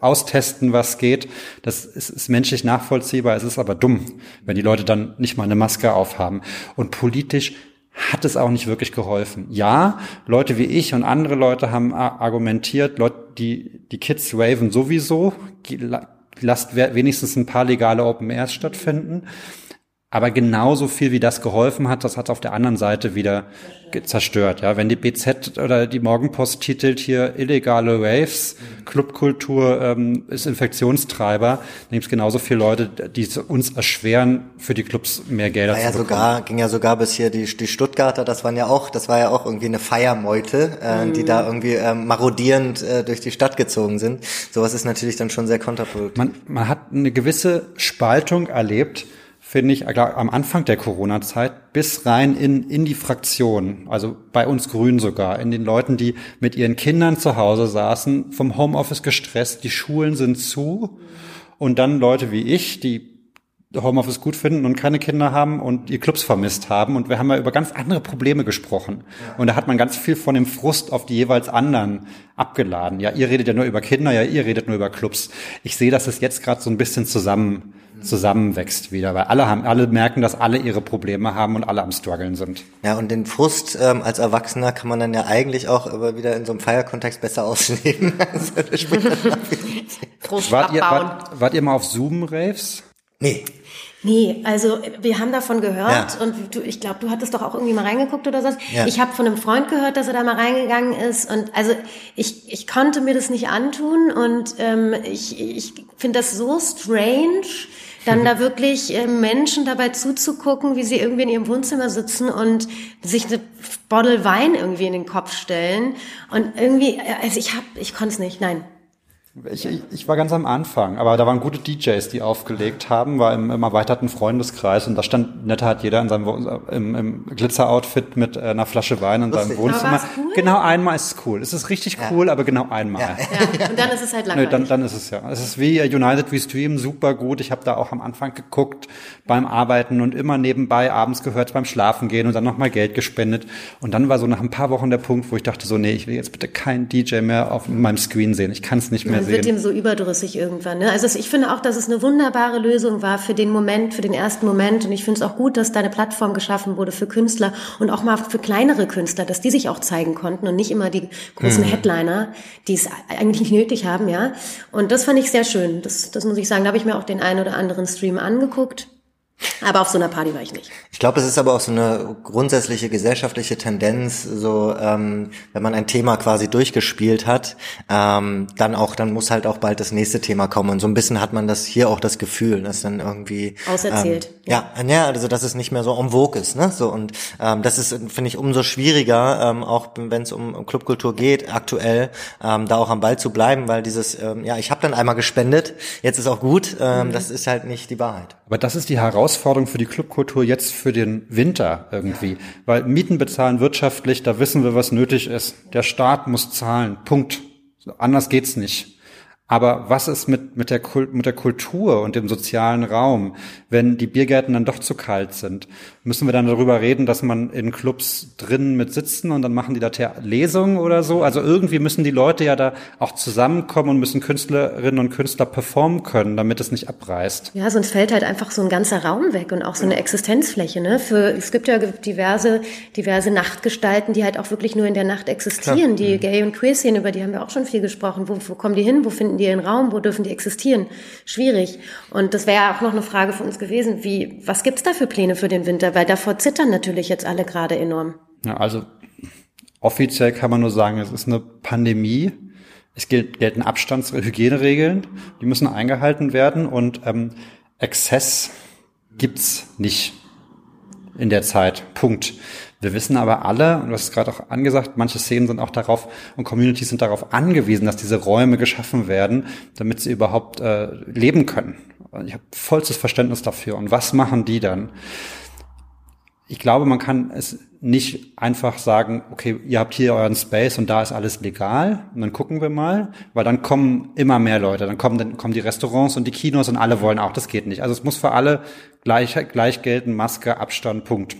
austesten, was geht. Das ist, ist menschlich nachvollziehbar. Es ist aber dumm, wenn die Leute dann nicht mal eine Maske aufhaben. Und politisch hat es auch nicht wirklich geholfen. Ja, Leute wie ich und andere Leute haben argumentiert, Leute, die, die Kids waven sowieso, lasst wenigstens ein paar legale Open Airs stattfinden. Aber genauso viel wie das geholfen hat, das hat auf der anderen Seite wieder zerstört. Ja, wenn die BZ oder die Morgenpost titelt hier illegale Waves, Clubkultur ähm, ist Infektionstreiber, dann gibt es genauso viele Leute, die es uns erschweren, für die Clubs mehr Gelder ja zu bekommen. sogar ging ja sogar bis hier die die Stuttgarter, das waren ja auch, das war ja auch irgendwie eine Feiermeute, äh, die da irgendwie äh, marodierend äh, durch die Stadt gezogen sind. Sowas ist natürlich dann schon sehr kontraproduktiv. Man, man hat eine gewisse Spaltung erlebt finde ich, am Anfang der Corona-Zeit bis rein in, in die Fraktion, also bei uns Grünen sogar, in den Leuten, die mit ihren Kindern zu Hause saßen, vom Homeoffice gestresst, die Schulen sind zu und dann Leute wie ich, die Homeoffice gut finden und keine Kinder haben und ihr Clubs vermisst haben. Und wir haben ja über ganz andere Probleme gesprochen. Und da hat man ganz viel von dem Frust auf die jeweils anderen abgeladen. Ja, ihr redet ja nur über Kinder, ja, ihr redet nur über Clubs. Ich sehe, dass es jetzt gerade so ein bisschen zusammen zusammenwächst wieder, weil alle haben, alle merken, dass alle ihre Probleme haben und alle am struggeln sind. Ja, und den Frust ähm, als Erwachsener kann man dann ja eigentlich auch aber wieder in so einem Feierkontext besser <laughs> ausleben. <laughs> Frust wart, ihr, wart, wart ihr mal auf Zoom-Raves? Nee. Nee, also wir haben davon gehört ja. und du, ich glaube, du hattest doch auch irgendwie mal reingeguckt oder so. Ja. Ich habe von einem Freund gehört, dass er da mal reingegangen ist und also ich, ich konnte mir das nicht antun und ähm, ich, ich finde das so strange, dann da wirklich äh, Menschen dabei zuzugucken, wie sie irgendwie in ihrem Wohnzimmer sitzen und sich eine Bottle Wein irgendwie in den Kopf stellen und irgendwie, äh, also ich hab, ich konnte es nicht, nein. Ich, ich, war ganz am Anfang, aber da waren gute DJs, die aufgelegt haben, war im, im erweiterten Freundeskreis und da stand netter hat jeder in seinem im, im Glitzer-Outfit mit äh, einer Flasche Wein in Lustig. seinem Wohnzimmer. Cool? Genau einmal ist es cool. Es ist richtig ja. cool, aber genau einmal. Ja. <laughs> ja. Und dann ist es halt langweilig. Nö, dann, dann ist es ja. Es ist wie United We Stream, super gut. Ich habe da auch am Anfang geguckt beim Arbeiten und immer nebenbei abends gehört beim Schlafen gehen und dann nochmal Geld gespendet. Und dann war so nach ein paar Wochen der Punkt, wo ich dachte so, nee, ich will jetzt bitte keinen DJ mehr auf meinem Screen sehen. Ich kann es nicht mehr man wird ihm so überdrüssig irgendwann. Ne? Also ich finde auch, dass es eine wunderbare Lösung war für den Moment, für den ersten Moment. Und ich finde es auch gut, dass da eine Plattform geschaffen wurde für Künstler und auch mal für kleinere Künstler, dass die sich auch zeigen konnten und nicht immer die großen mhm. Headliner, die es eigentlich nicht nötig haben, ja. Und das fand ich sehr schön. Das, das muss ich sagen. Da habe ich mir auch den einen oder anderen Stream angeguckt. Aber auf so einer Party war ich nicht. Ich glaube, es ist aber auch so eine grundsätzliche gesellschaftliche Tendenz, so ähm, wenn man ein Thema quasi durchgespielt hat, ähm, dann auch, dann muss halt auch bald das nächste Thema kommen. Und so ein bisschen hat man das hier auch das Gefühl, dass dann irgendwie auserzählt. Ähm, ja. ja, ja, also dass es nicht mehr so en vogue ist, ne? So und ähm, das ist, finde ich, umso schwieriger, ähm, auch wenn es um, um Clubkultur geht, aktuell ähm, da auch am Ball zu bleiben, weil dieses, ähm, ja, ich habe dann einmal gespendet, jetzt ist auch gut. Ähm, mhm. Das ist halt nicht die Wahrheit. Aber das ist die Herausforderung für die Clubkultur jetzt für den Winter irgendwie. Weil Mieten bezahlen wirtschaftlich, da wissen wir, was nötig ist. Der Staat muss zahlen. Punkt. Anders geht's nicht. Aber was ist mit, mit, der Kult, mit der Kultur und dem sozialen Raum, wenn die Biergärten dann doch zu kalt sind? Müssen wir dann darüber reden, dass man in Clubs drinnen mit sitzen und dann machen die da Lesungen oder so? Also irgendwie müssen die Leute ja da auch zusammenkommen und müssen Künstlerinnen und Künstler performen können, damit es nicht abreißt. Ja, sonst fällt halt einfach so ein ganzer Raum weg und auch so eine Existenzfläche. Ne? Für, es gibt ja diverse, diverse Nachtgestalten, die halt auch wirklich nur in der Nacht existieren. Klar. Die mhm. Gay- und Queer-Szene, über die haben wir auch schon viel gesprochen. Wo, wo kommen die hin? Wo finden die die einen Raum? Wo dürfen die existieren? Schwierig. Und das wäre ja auch noch eine Frage von uns gewesen. Wie, was gibt's da für Pläne für den Winter? Weil davor zittern natürlich jetzt alle gerade enorm. Ja, also offiziell kann man nur sagen, es ist eine Pandemie. Es gelten Abstands- und Hygieneregeln, die müssen eingehalten werden und ähm, Exzess gibt's nicht in der Zeit. Punkt. Wir wissen aber alle, und du hast es gerade auch angesagt, manche Szenen sind auch darauf und Communities sind darauf angewiesen, dass diese Räume geschaffen werden, damit sie überhaupt äh, leben können. Ich habe vollstes Verständnis dafür. Und was machen die dann? Ich glaube, man kann es nicht einfach sagen, okay, ihr habt hier euren Space und da ist alles legal und dann gucken wir mal, weil dann kommen immer mehr Leute, dann kommen, dann kommen die Restaurants und die Kinos und alle wollen auch, das geht nicht. Also es muss für alle gleich, gleich gelten, Maske, Abstand, Punkt.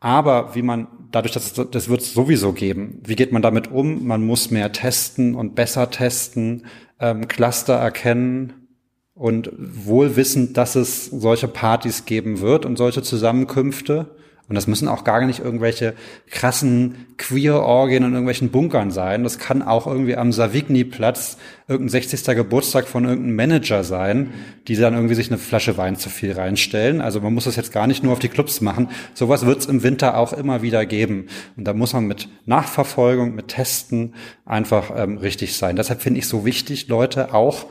Aber wie man, dadurch, dass es, das wird es sowieso geben, wie geht man damit um? Man muss mehr testen und besser testen, ähm, Cluster erkennen und wohl wissend, dass es solche Partys geben wird und solche Zusammenkünfte. Und das müssen auch gar nicht irgendwelche krassen Queer-Orgien in irgendwelchen Bunkern sein. Das kann auch irgendwie am Savigny-Platz irgendein 60. Geburtstag von irgendeinem Manager sein, die dann irgendwie sich eine Flasche Wein zu viel reinstellen. Also man muss das jetzt gar nicht nur auf die Clubs machen. Sowas wird es im Winter auch immer wieder geben. Und da muss man mit Nachverfolgung, mit Testen einfach ähm, richtig sein. Deshalb finde ich so wichtig, Leute auch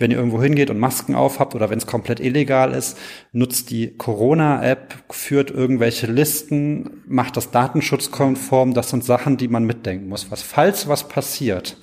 wenn ihr irgendwo hingeht und Masken aufhabt oder wenn es komplett illegal ist, nutzt die Corona-App, führt irgendwelche Listen, macht das datenschutzkonform. Das sind Sachen, die man mitdenken muss. Was, falls was passiert,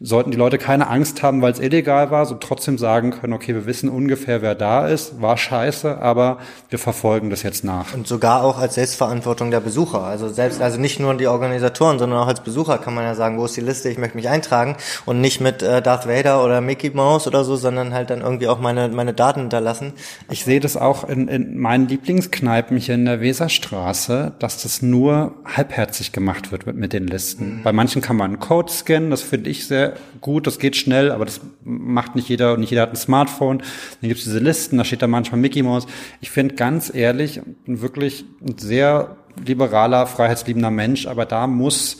sollten die Leute keine Angst haben, weil es illegal war, so trotzdem sagen können, okay, wir wissen ungefähr, wer da ist, war scheiße, aber wir verfolgen das jetzt nach. Und sogar auch als Selbstverantwortung der Besucher. Also selbst, also nicht nur die Organisatoren, sondern auch als Besucher kann man ja sagen, wo ist die Liste, ich möchte mich eintragen und nicht mit äh, Darth Vader oder Mickey Mouse oder so, sondern halt dann irgendwie auch meine, meine Daten hinterlassen. Ich sehe das auch in, in meinen Lieblingskneipen hier in der Weserstraße, dass das nur halbherzig gemacht wird mit, mit den Listen. Mhm. Bei manchen kann man einen Code scannen, das finde ich sehr gut, das geht schnell, aber das macht nicht jeder und nicht jeder hat ein Smartphone. Dann gibt es diese Listen, da steht da manchmal Mickey Mouse. Ich finde ganz ehrlich, bin wirklich ein sehr liberaler, freiheitsliebender Mensch, aber da muss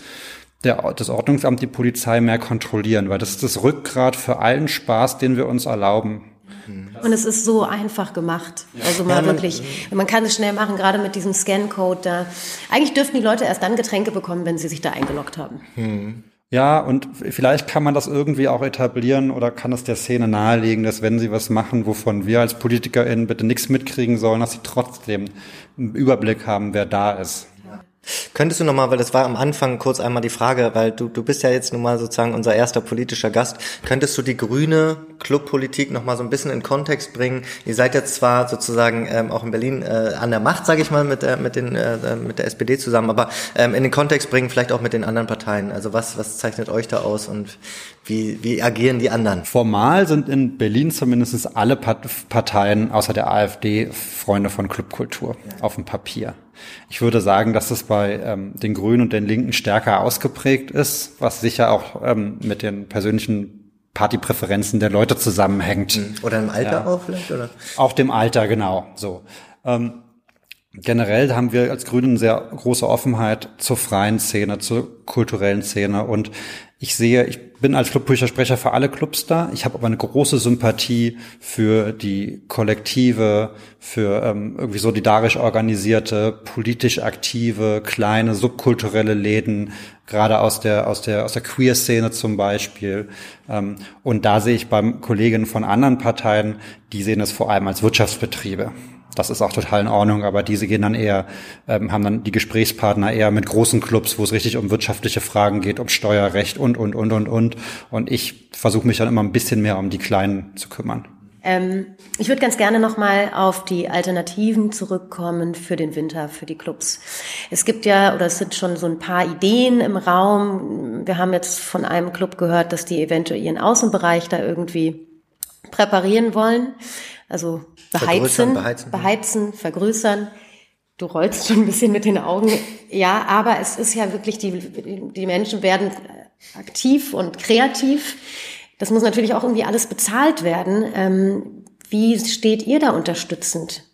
der, das Ordnungsamt, die Polizei mehr kontrollieren, weil das ist das Rückgrat für allen Spaß, den wir uns erlauben. Und es ist so einfach gemacht. Also mal man, wirklich, man kann es schnell machen, gerade mit diesem Scan-Code da. Eigentlich dürften die Leute erst dann Getränke bekommen, wenn sie sich da eingeloggt haben. Hm. Ja, und vielleicht kann man das irgendwie auch etablieren oder kann es der Szene nahelegen, dass wenn sie was machen, wovon wir als PolitikerInnen bitte nichts mitkriegen sollen, dass sie trotzdem einen Überblick haben, wer da ist. Könntest du nochmal, weil das war am Anfang kurz einmal die Frage, weil du, du bist ja jetzt nun mal sozusagen unser erster politischer Gast, könntest du die grüne Clubpolitik nochmal so ein bisschen in Kontext bringen? Ihr seid jetzt zwar sozusagen ähm, auch in Berlin äh, an der Macht, sage ich mal, mit, äh, mit, den, äh, mit der SPD zusammen, aber ähm, in den Kontext bringen vielleicht auch mit den anderen Parteien. Also was, was zeichnet euch da aus und wie, wie agieren die anderen? Formal sind in Berlin zumindest alle Parteien außer der AfD Freunde von Clubkultur ja. auf dem Papier. Ich würde sagen, dass es bei ähm, den Grünen und den Linken stärker ausgeprägt ist, was sicher auch ähm, mit den persönlichen Partypräferenzen der Leute zusammenhängt. Hm. Oder im Alter ja. auch vielleicht, oder? Auch dem Alter, genau, so. Ähm, generell haben wir als Grünen sehr große Offenheit zur freien Szene, zur kulturellen Szene und ich sehe, ich bin als Clubbüchersprecher für alle Clubs da. Ich habe aber eine große Sympathie für die Kollektive, für ähm, irgendwie solidarisch organisierte, politisch aktive, kleine, subkulturelle Läden, gerade aus der aus der aus der Queer-Szene zum Beispiel. Ähm, und da sehe ich beim Kollegen von anderen Parteien, die sehen es vor allem als Wirtschaftsbetriebe. Das ist auch total in Ordnung, aber diese gehen dann eher, ähm, haben dann die Gesprächspartner eher mit großen Clubs, wo es richtig um wirtschaftliche Fragen geht, um Steuerrecht und, und, und, und, und. Und ich versuche mich dann immer ein bisschen mehr um die Kleinen zu kümmern. Ähm, ich würde ganz gerne nochmal auf die Alternativen zurückkommen für den Winter, für die Clubs. Es gibt ja, oder es sind schon so ein paar Ideen im Raum. Wir haben jetzt von einem Club gehört, dass die eventuell ihren Außenbereich da irgendwie präparieren wollen. Also beheizen, beheizen, beheizen, vergrößern. Du rollst schon ein bisschen mit den Augen. Ja, aber es ist ja wirklich, die, die Menschen werden aktiv und kreativ. Das muss natürlich auch irgendwie alles bezahlt werden. Ähm, wie steht ihr da unterstützend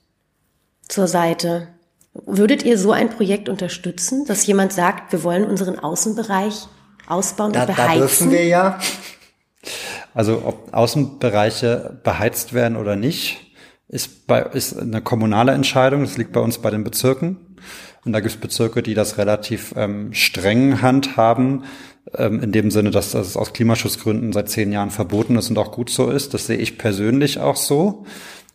zur Seite? Würdet ihr so ein Projekt unterstützen, dass jemand sagt, wir wollen unseren Außenbereich ausbauen da, und beheizen? Da dürfen wir ja. Also ob Außenbereiche beheizt werden oder nicht, ist, bei, ist eine kommunale Entscheidung. Das liegt bei uns bei den Bezirken. Und da gibt es Bezirke, die das relativ ähm, streng handhaben, ähm, in dem Sinne, dass das aus Klimaschutzgründen seit zehn Jahren verboten ist und auch gut so ist. Das sehe ich persönlich auch so.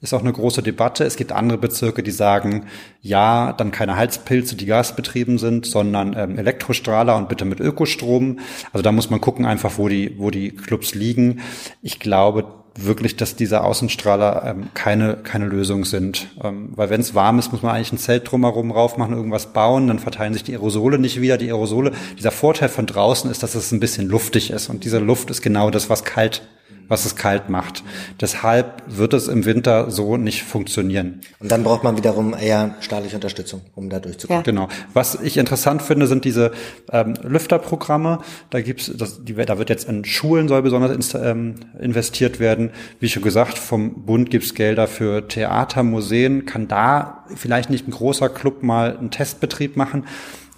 Ist auch eine große Debatte. Es gibt andere Bezirke, die sagen, ja, dann keine Heizpilze, die gasbetrieben sind, sondern ähm, Elektrostrahler und bitte mit Ökostrom. Also da muss man gucken einfach, wo die, wo die Clubs liegen. Ich glaube, wirklich, dass diese Außenstrahler ähm, keine, keine Lösung sind. Ähm, weil wenn es warm ist, muss man eigentlich ein Zelt drumherum raufmachen, irgendwas bauen, dann verteilen sich die Aerosole nicht wieder. Die Aerosole, dieser Vorteil von draußen ist, dass es ein bisschen luftig ist. Und diese Luft ist genau das, was kalt was es kalt macht. Deshalb wird es im Winter so nicht funktionieren. Und dann braucht man wiederum eher staatliche Unterstützung, um da durchzukommen. Ja. Genau. Was ich interessant finde, sind diese ähm, Lüfterprogramme. Da gibt's, das, die, da wird jetzt in Schulen soll besonders ähm, investiert werden. Wie schon gesagt, vom Bund gibt's Gelder für Theater, Museen. Kann da vielleicht nicht ein großer Club mal einen Testbetrieb machen?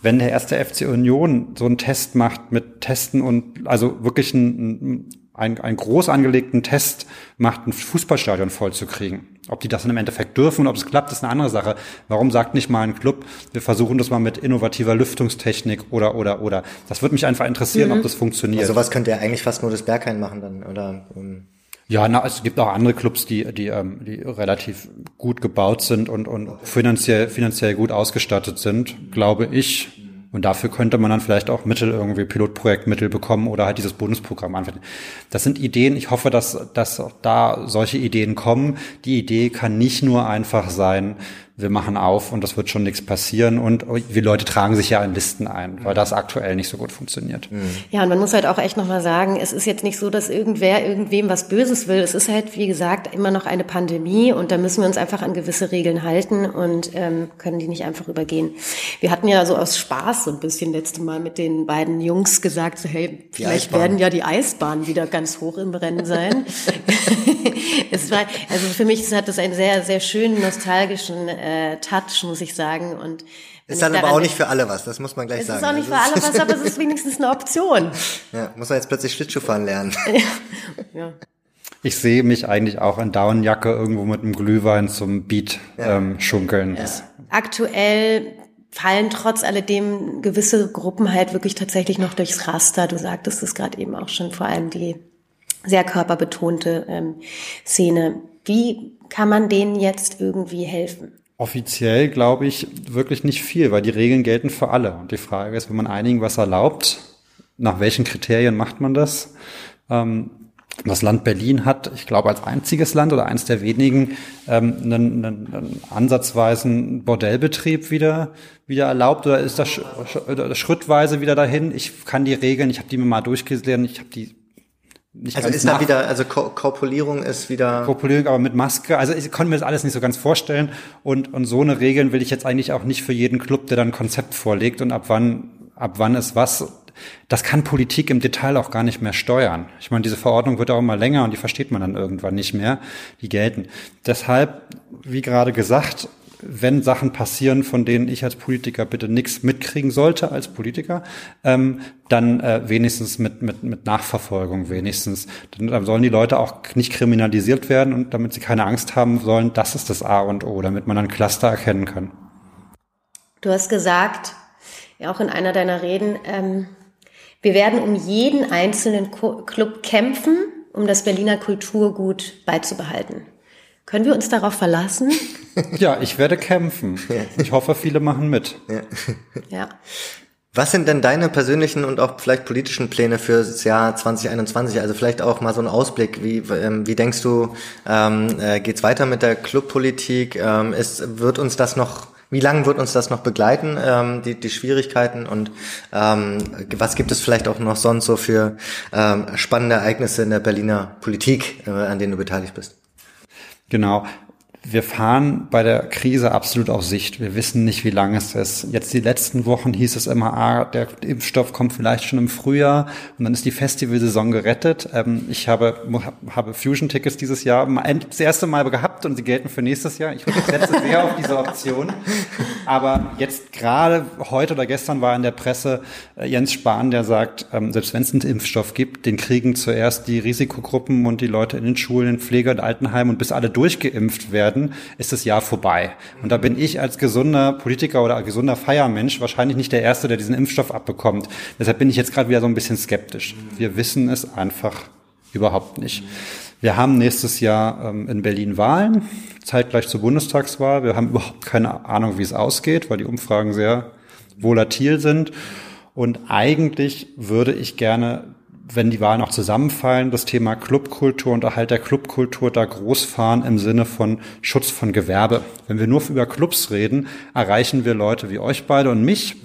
wenn der erste FC Union so einen Test macht mit Testen und also wirklich ein, einen, einen groß angelegten Test macht, ein Fußballstadion vollzukriegen. Ob die das dann im Endeffekt dürfen und ob es klappt, ist eine andere Sache. Warum sagt nicht mal ein Club, wir versuchen das mal mit innovativer Lüftungstechnik oder, oder, oder. Das würde mich einfach interessieren, mhm. ob das funktioniert. Also was könnte ja eigentlich fast nur das Berghain machen dann, oder? Um ja, na, es gibt auch andere Clubs, die, die, ähm, die relativ gut gebaut sind und, und finanziell, finanziell gut ausgestattet sind, glaube ich. Und dafür könnte man dann vielleicht auch Mittel irgendwie, Pilotprojektmittel bekommen oder halt dieses Bundesprogramm anwenden. Das sind Ideen. Ich hoffe, dass, dass da solche Ideen kommen. Die Idee kann nicht nur einfach sein, wir machen auf und das wird schon nichts passieren und wir Leute tragen sich ja in Listen ein, weil das aktuell nicht so gut funktioniert. Mhm. Ja, und man muss halt auch echt nochmal sagen, es ist jetzt nicht so, dass irgendwer irgendwem was Böses will. Es ist halt, wie gesagt, immer noch eine Pandemie und da müssen wir uns einfach an gewisse Regeln halten und ähm, können die nicht einfach übergehen. Wir hatten ja so aus Spaß so ein bisschen letzte Mal mit den beiden Jungs gesagt, so, hey, vielleicht werden ja die Eisbahnen wieder ganz hoch im Rennen sein. <laughs> <laughs> es war, also für mich hat das einen sehr, sehr schönen nostalgischen äh, Touch, muss ich sagen. Und ist dann aber auch nicht für alle was, das muss man gleich es sagen. Es ist auch nicht also für alle was, aber es ist wenigstens eine Option. <laughs> Ja, muss man jetzt plötzlich Schlittschuhfahren lernen. <laughs> ja. Ich sehe mich eigentlich auch in Daunenjacke irgendwo mit einem Glühwein zum Beat ja. ähm, schunkeln. Ja. Aktuell fallen trotz alledem gewisse Gruppen halt wirklich tatsächlich noch durchs Raster. Du sagtest es gerade eben auch schon, vor allem die sehr körperbetonte ähm, Szene. Wie kann man denen jetzt irgendwie helfen? Offiziell glaube ich wirklich nicht viel, weil die Regeln gelten für alle. Und die Frage ist, wenn man einigen was erlaubt, nach welchen Kriterien macht man das? Ähm, das Land Berlin hat, ich glaube, als einziges Land oder eins der wenigen ähm, einen, einen, einen ansatzweisen Bordellbetrieb wieder wieder erlaubt oder ist das sch schrittweise wieder dahin? Ich kann die Regeln, ich habe die mir mal durchgelesen, ich habe die nicht also ist da wieder, also Ko Korpulierung ist wieder. Korpulierung, aber mit Maske. Also ich konnte mir das alles nicht so ganz vorstellen. Und, und so eine Regeln will ich jetzt eigentlich auch nicht für jeden Club, der dann ein Konzept vorlegt und ab wann, ab wann ist was. Das kann Politik im Detail auch gar nicht mehr steuern. Ich meine, diese Verordnung wird auch immer länger und die versteht man dann irgendwann nicht mehr. Die gelten. Deshalb, wie gerade gesagt, wenn Sachen passieren, von denen ich als Politiker bitte nichts mitkriegen sollte als Politiker, ähm, dann äh, wenigstens mit, mit, mit Nachverfolgung wenigstens. Dann, dann sollen die Leute auch nicht kriminalisiert werden und damit sie keine Angst haben sollen, das ist das A und O, damit man dann Cluster erkennen kann. Du hast gesagt, ja auch in einer deiner Reden, ähm, wir werden um jeden einzelnen Club kämpfen, um das Berliner Kulturgut beizubehalten. Können wir uns darauf verlassen? Ja, ich werde kämpfen. Ich hoffe, viele machen mit. Ja. ja. Was sind denn deine persönlichen und auch vielleicht politischen Pläne für das Jahr 2021? Also vielleicht auch mal so ein Ausblick. Wie, ähm, wie denkst du, ähm, äh, geht's weiter mit der Clubpolitik? Ähm, ist, wird uns das noch, wie lange wird uns das noch begleiten, ähm, die, die Schwierigkeiten? Und ähm, was gibt es vielleicht auch noch sonst so für ähm, spannende Ereignisse in der Berliner Politik, äh, an denen du beteiligt bist? Genau. Wir fahren bei der Krise absolut auf Sicht. Wir wissen nicht, wie lange es ist. Jetzt die letzten Wochen hieß es immer, ah, der Impfstoff kommt vielleicht schon im Frühjahr und dann ist die Festivalsaison gerettet. Ähm, ich habe, habe Fusion-Tickets dieses Jahr das erste Mal gehabt und sie gelten für nächstes Jahr. Ich setze sehr auf diese Option. Aber jetzt gerade heute oder gestern war in der Presse äh, Jens Spahn, der sagt, ähm, selbst wenn es einen Impfstoff gibt, den kriegen zuerst die Risikogruppen und die Leute in den Schulen, Pfleger und Altenheimen und bis alle durchgeimpft werden werden, ist das Jahr vorbei. Und da bin ich als gesunder Politiker oder gesunder Feiermensch wahrscheinlich nicht der Erste, der diesen Impfstoff abbekommt. Deshalb bin ich jetzt gerade wieder so ein bisschen skeptisch. Wir wissen es einfach überhaupt nicht. Wir haben nächstes Jahr ähm, in Berlin Wahlen, zeitgleich zur Bundestagswahl. Wir haben überhaupt keine Ahnung, wie es ausgeht, weil die Umfragen sehr volatil sind. Und eigentlich würde ich gerne wenn die Wahlen auch zusammenfallen, das Thema Clubkultur und Erhalt der Clubkultur da groß fahren im Sinne von Schutz von Gewerbe. Wenn wir nur über Clubs reden, erreichen wir Leute wie euch beide und mich,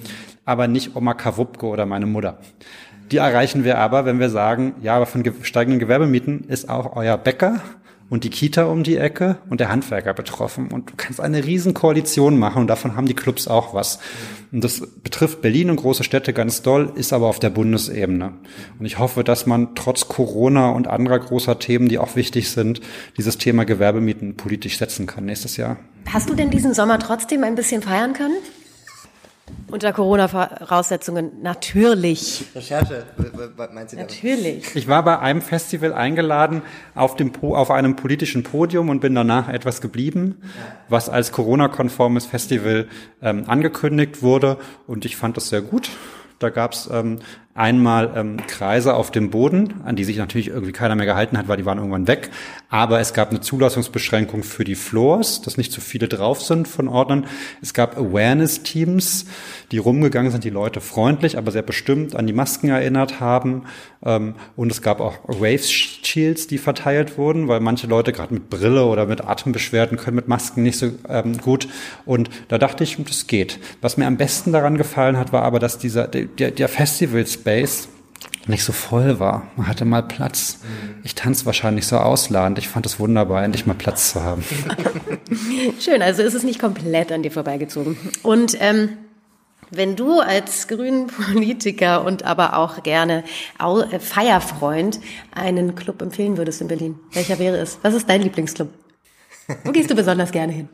aber nicht Oma Kawupke oder meine Mutter. Die erreichen wir aber, wenn wir sagen, ja, aber von steigenden Gewerbemieten ist auch euer Bäcker und die Kita um die Ecke und der Handwerker betroffen. Und du kannst eine riesen Koalition machen und davon haben die Clubs auch was. Und das betrifft Berlin und große Städte ganz doll, ist aber auf der Bundesebene. Und ich hoffe, dass man trotz Corona und anderer großer Themen, die auch wichtig sind, dieses Thema Gewerbemieten politisch setzen kann nächstes Jahr. Hast du denn diesen Sommer trotzdem ein bisschen feiern können? Unter Corona-Voraussetzungen natürlich. Recherche, meint sie Natürlich. Ich war bei einem Festival eingeladen auf, dem po auf einem politischen Podium und bin danach etwas geblieben, was als Corona-konformes Festival ähm, angekündigt wurde. Und ich fand das sehr gut. Da gab es ähm, einmal ähm, Kreise auf dem Boden, an die sich natürlich irgendwie keiner mehr gehalten hat, weil die waren irgendwann weg. Aber es gab eine Zulassungsbeschränkung für die Floors, dass nicht zu viele drauf sind von Ordnern. Es gab Awareness-Teams, die rumgegangen sind, die Leute freundlich, aber sehr bestimmt an die Masken erinnert haben. Ähm, und es gab auch Wave-Shields, die verteilt wurden, weil manche Leute gerade mit Brille oder mit Atembeschwerden können mit Masken nicht so ähm, gut. Und da dachte ich, das geht. Was mir am besten daran gefallen hat, war aber, dass dieser der, der Festivals Space nicht so voll war. Man hatte mal Platz. Ich tanze wahrscheinlich so ausladend. Ich fand es wunderbar, endlich mal Platz zu haben. <laughs> Schön, also ist es nicht komplett an dir vorbeigezogen. Und ähm, wenn du als grünen Politiker und aber auch gerne äh, Feierfreund einen Club empfehlen würdest in Berlin, welcher wäre es? Was ist dein Lieblingsclub? Wo gehst du besonders gerne hin?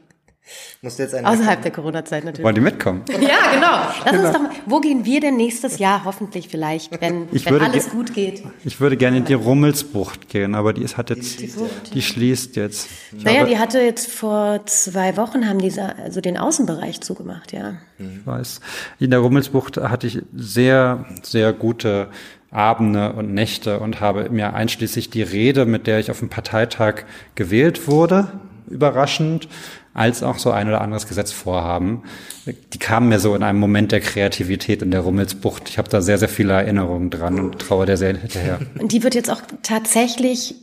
Musst du jetzt einen Außerhalb der Corona-Zeit natürlich. Wollen die mitkommen? Ja, genau. Lass uns doch mal, wo gehen wir denn nächstes Jahr hoffentlich vielleicht, wenn, Ich wenn würde alles gut geht? Ich würde gerne in die Rummelsbucht gehen, aber die ist, hat jetzt, Die die schließt schließt, ja. jetzt. Ich Naja, glaube, die hatte jetzt vor zwei Wochen haben diese, also den Außenbereich zugemacht, ja. Ich weiß. In der Rummelsbucht hatte ich sehr, sehr gute Abende und Nächte und habe mir einschließlich die Rede, mit der ich auf dem Parteitag gewählt wurde, überraschend, als auch so ein oder anderes Gesetzvorhaben. Die kamen mir so in einem Moment der Kreativität in der Rummelsbucht. Ich habe da sehr, sehr viele Erinnerungen dran und traue der sehr hinterher. Und die wird jetzt auch tatsächlich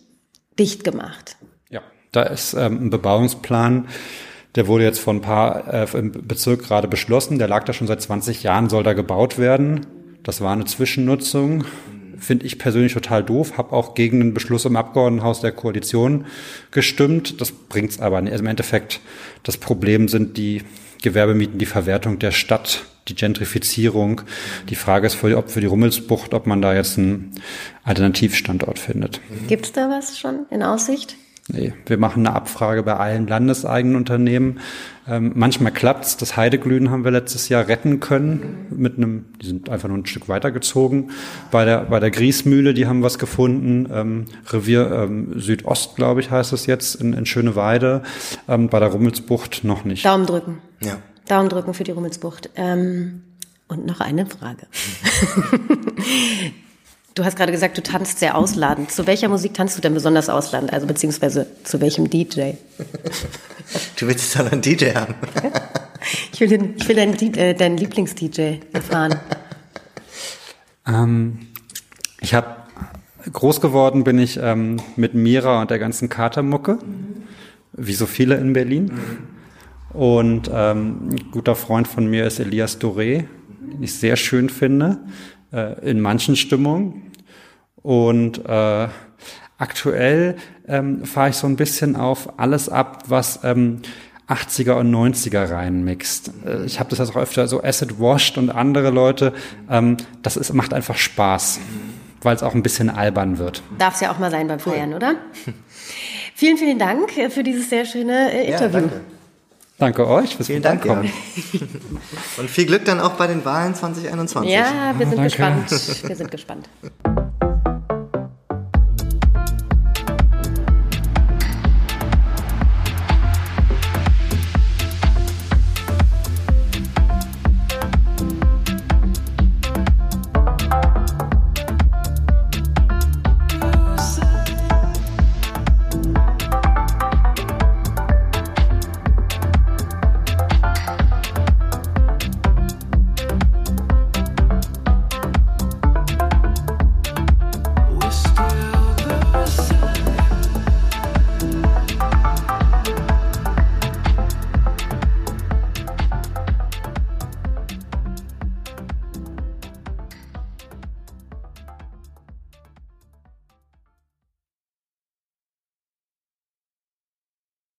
dicht gemacht. Ja, da ist ähm, ein Bebauungsplan, der wurde jetzt von ein paar äh, im Bezirk gerade beschlossen. Der lag da schon seit 20 Jahren, soll da gebaut werden. Das war eine Zwischennutzung. Finde ich persönlich total doof. Habe auch gegen den Beschluss im Abgeordnetenhaus der Koalition gestimmt. Das bringt's aber nicht. Also im Endeffekt, das Problem sind die Gewerbemieten, die Verwertung der Stadt, die Gentrifizierung. Die Frage ist, ob für die Rummelsbucht, ob man da jetzt einen Alternativstandort findet. Gibt's da was schon in Aussicht? Nee, wir machen eine Abfrage bei allen landeseigenen Unternehmen. Ähm, manchmal klappt's. Das Heideglühen haben wir letztes Jahr retten können mit einem, die sind einfach nur ein Stück weitergezogen. Bei der, bei der Griesmühle, die haben was gefunden. Ähm, Revier ähm, Südost, glaube ich, heißt es jetzt, in, in Schöneweide. Ähm, bei der Rummelsbucht noch nicht. Daumen drücken. Ja. Daumen drücken für die Rummelsbucht. Ähm, und noch eine Frage. <laughs> du hast gerade gesagt, du tanzt sehr ausladend. Zu welcher Musik tanzt du denn besonders ausladend? Also beziehungsweise zu welchem DJ? <laughs> Du willst jetzt aber einen DJ haben. <laughs> Ich will, den, ich will deinen, äh, deinen Lieblings-DJ erfahren. Ähm, ich habe groß geworden bin ich ähm, mit Mira und der ganzen Katermucke, wie so viele in Berlin. Und ähm, ein guter Freund von mir ist Elias Doré, den ich sehr schön finde, äh, in manchen Stimmungen. Und äh, aktuell ähm, fahre ich so ein bisschen auf alles ab, was ähm, 80er und 90er reinmixt. Äh, Ich habe das also auch öfter so Acid Washed und andere Leute. Ähm, das ist, macht einfach Spaß, weil es auch ein bisschen albern wird. Darf es ja auch mal sein beim Feiern, oder? Vielen, vielen Dank äh, für dieses sehr schöne äh, Ja, Interview. danke. Danke euch fürs Vielen Dank, ja. Und viel Glück dann auch bei den Wahlen 2021. Ja, wir sind danke. gespannt. Wir sind gespannt.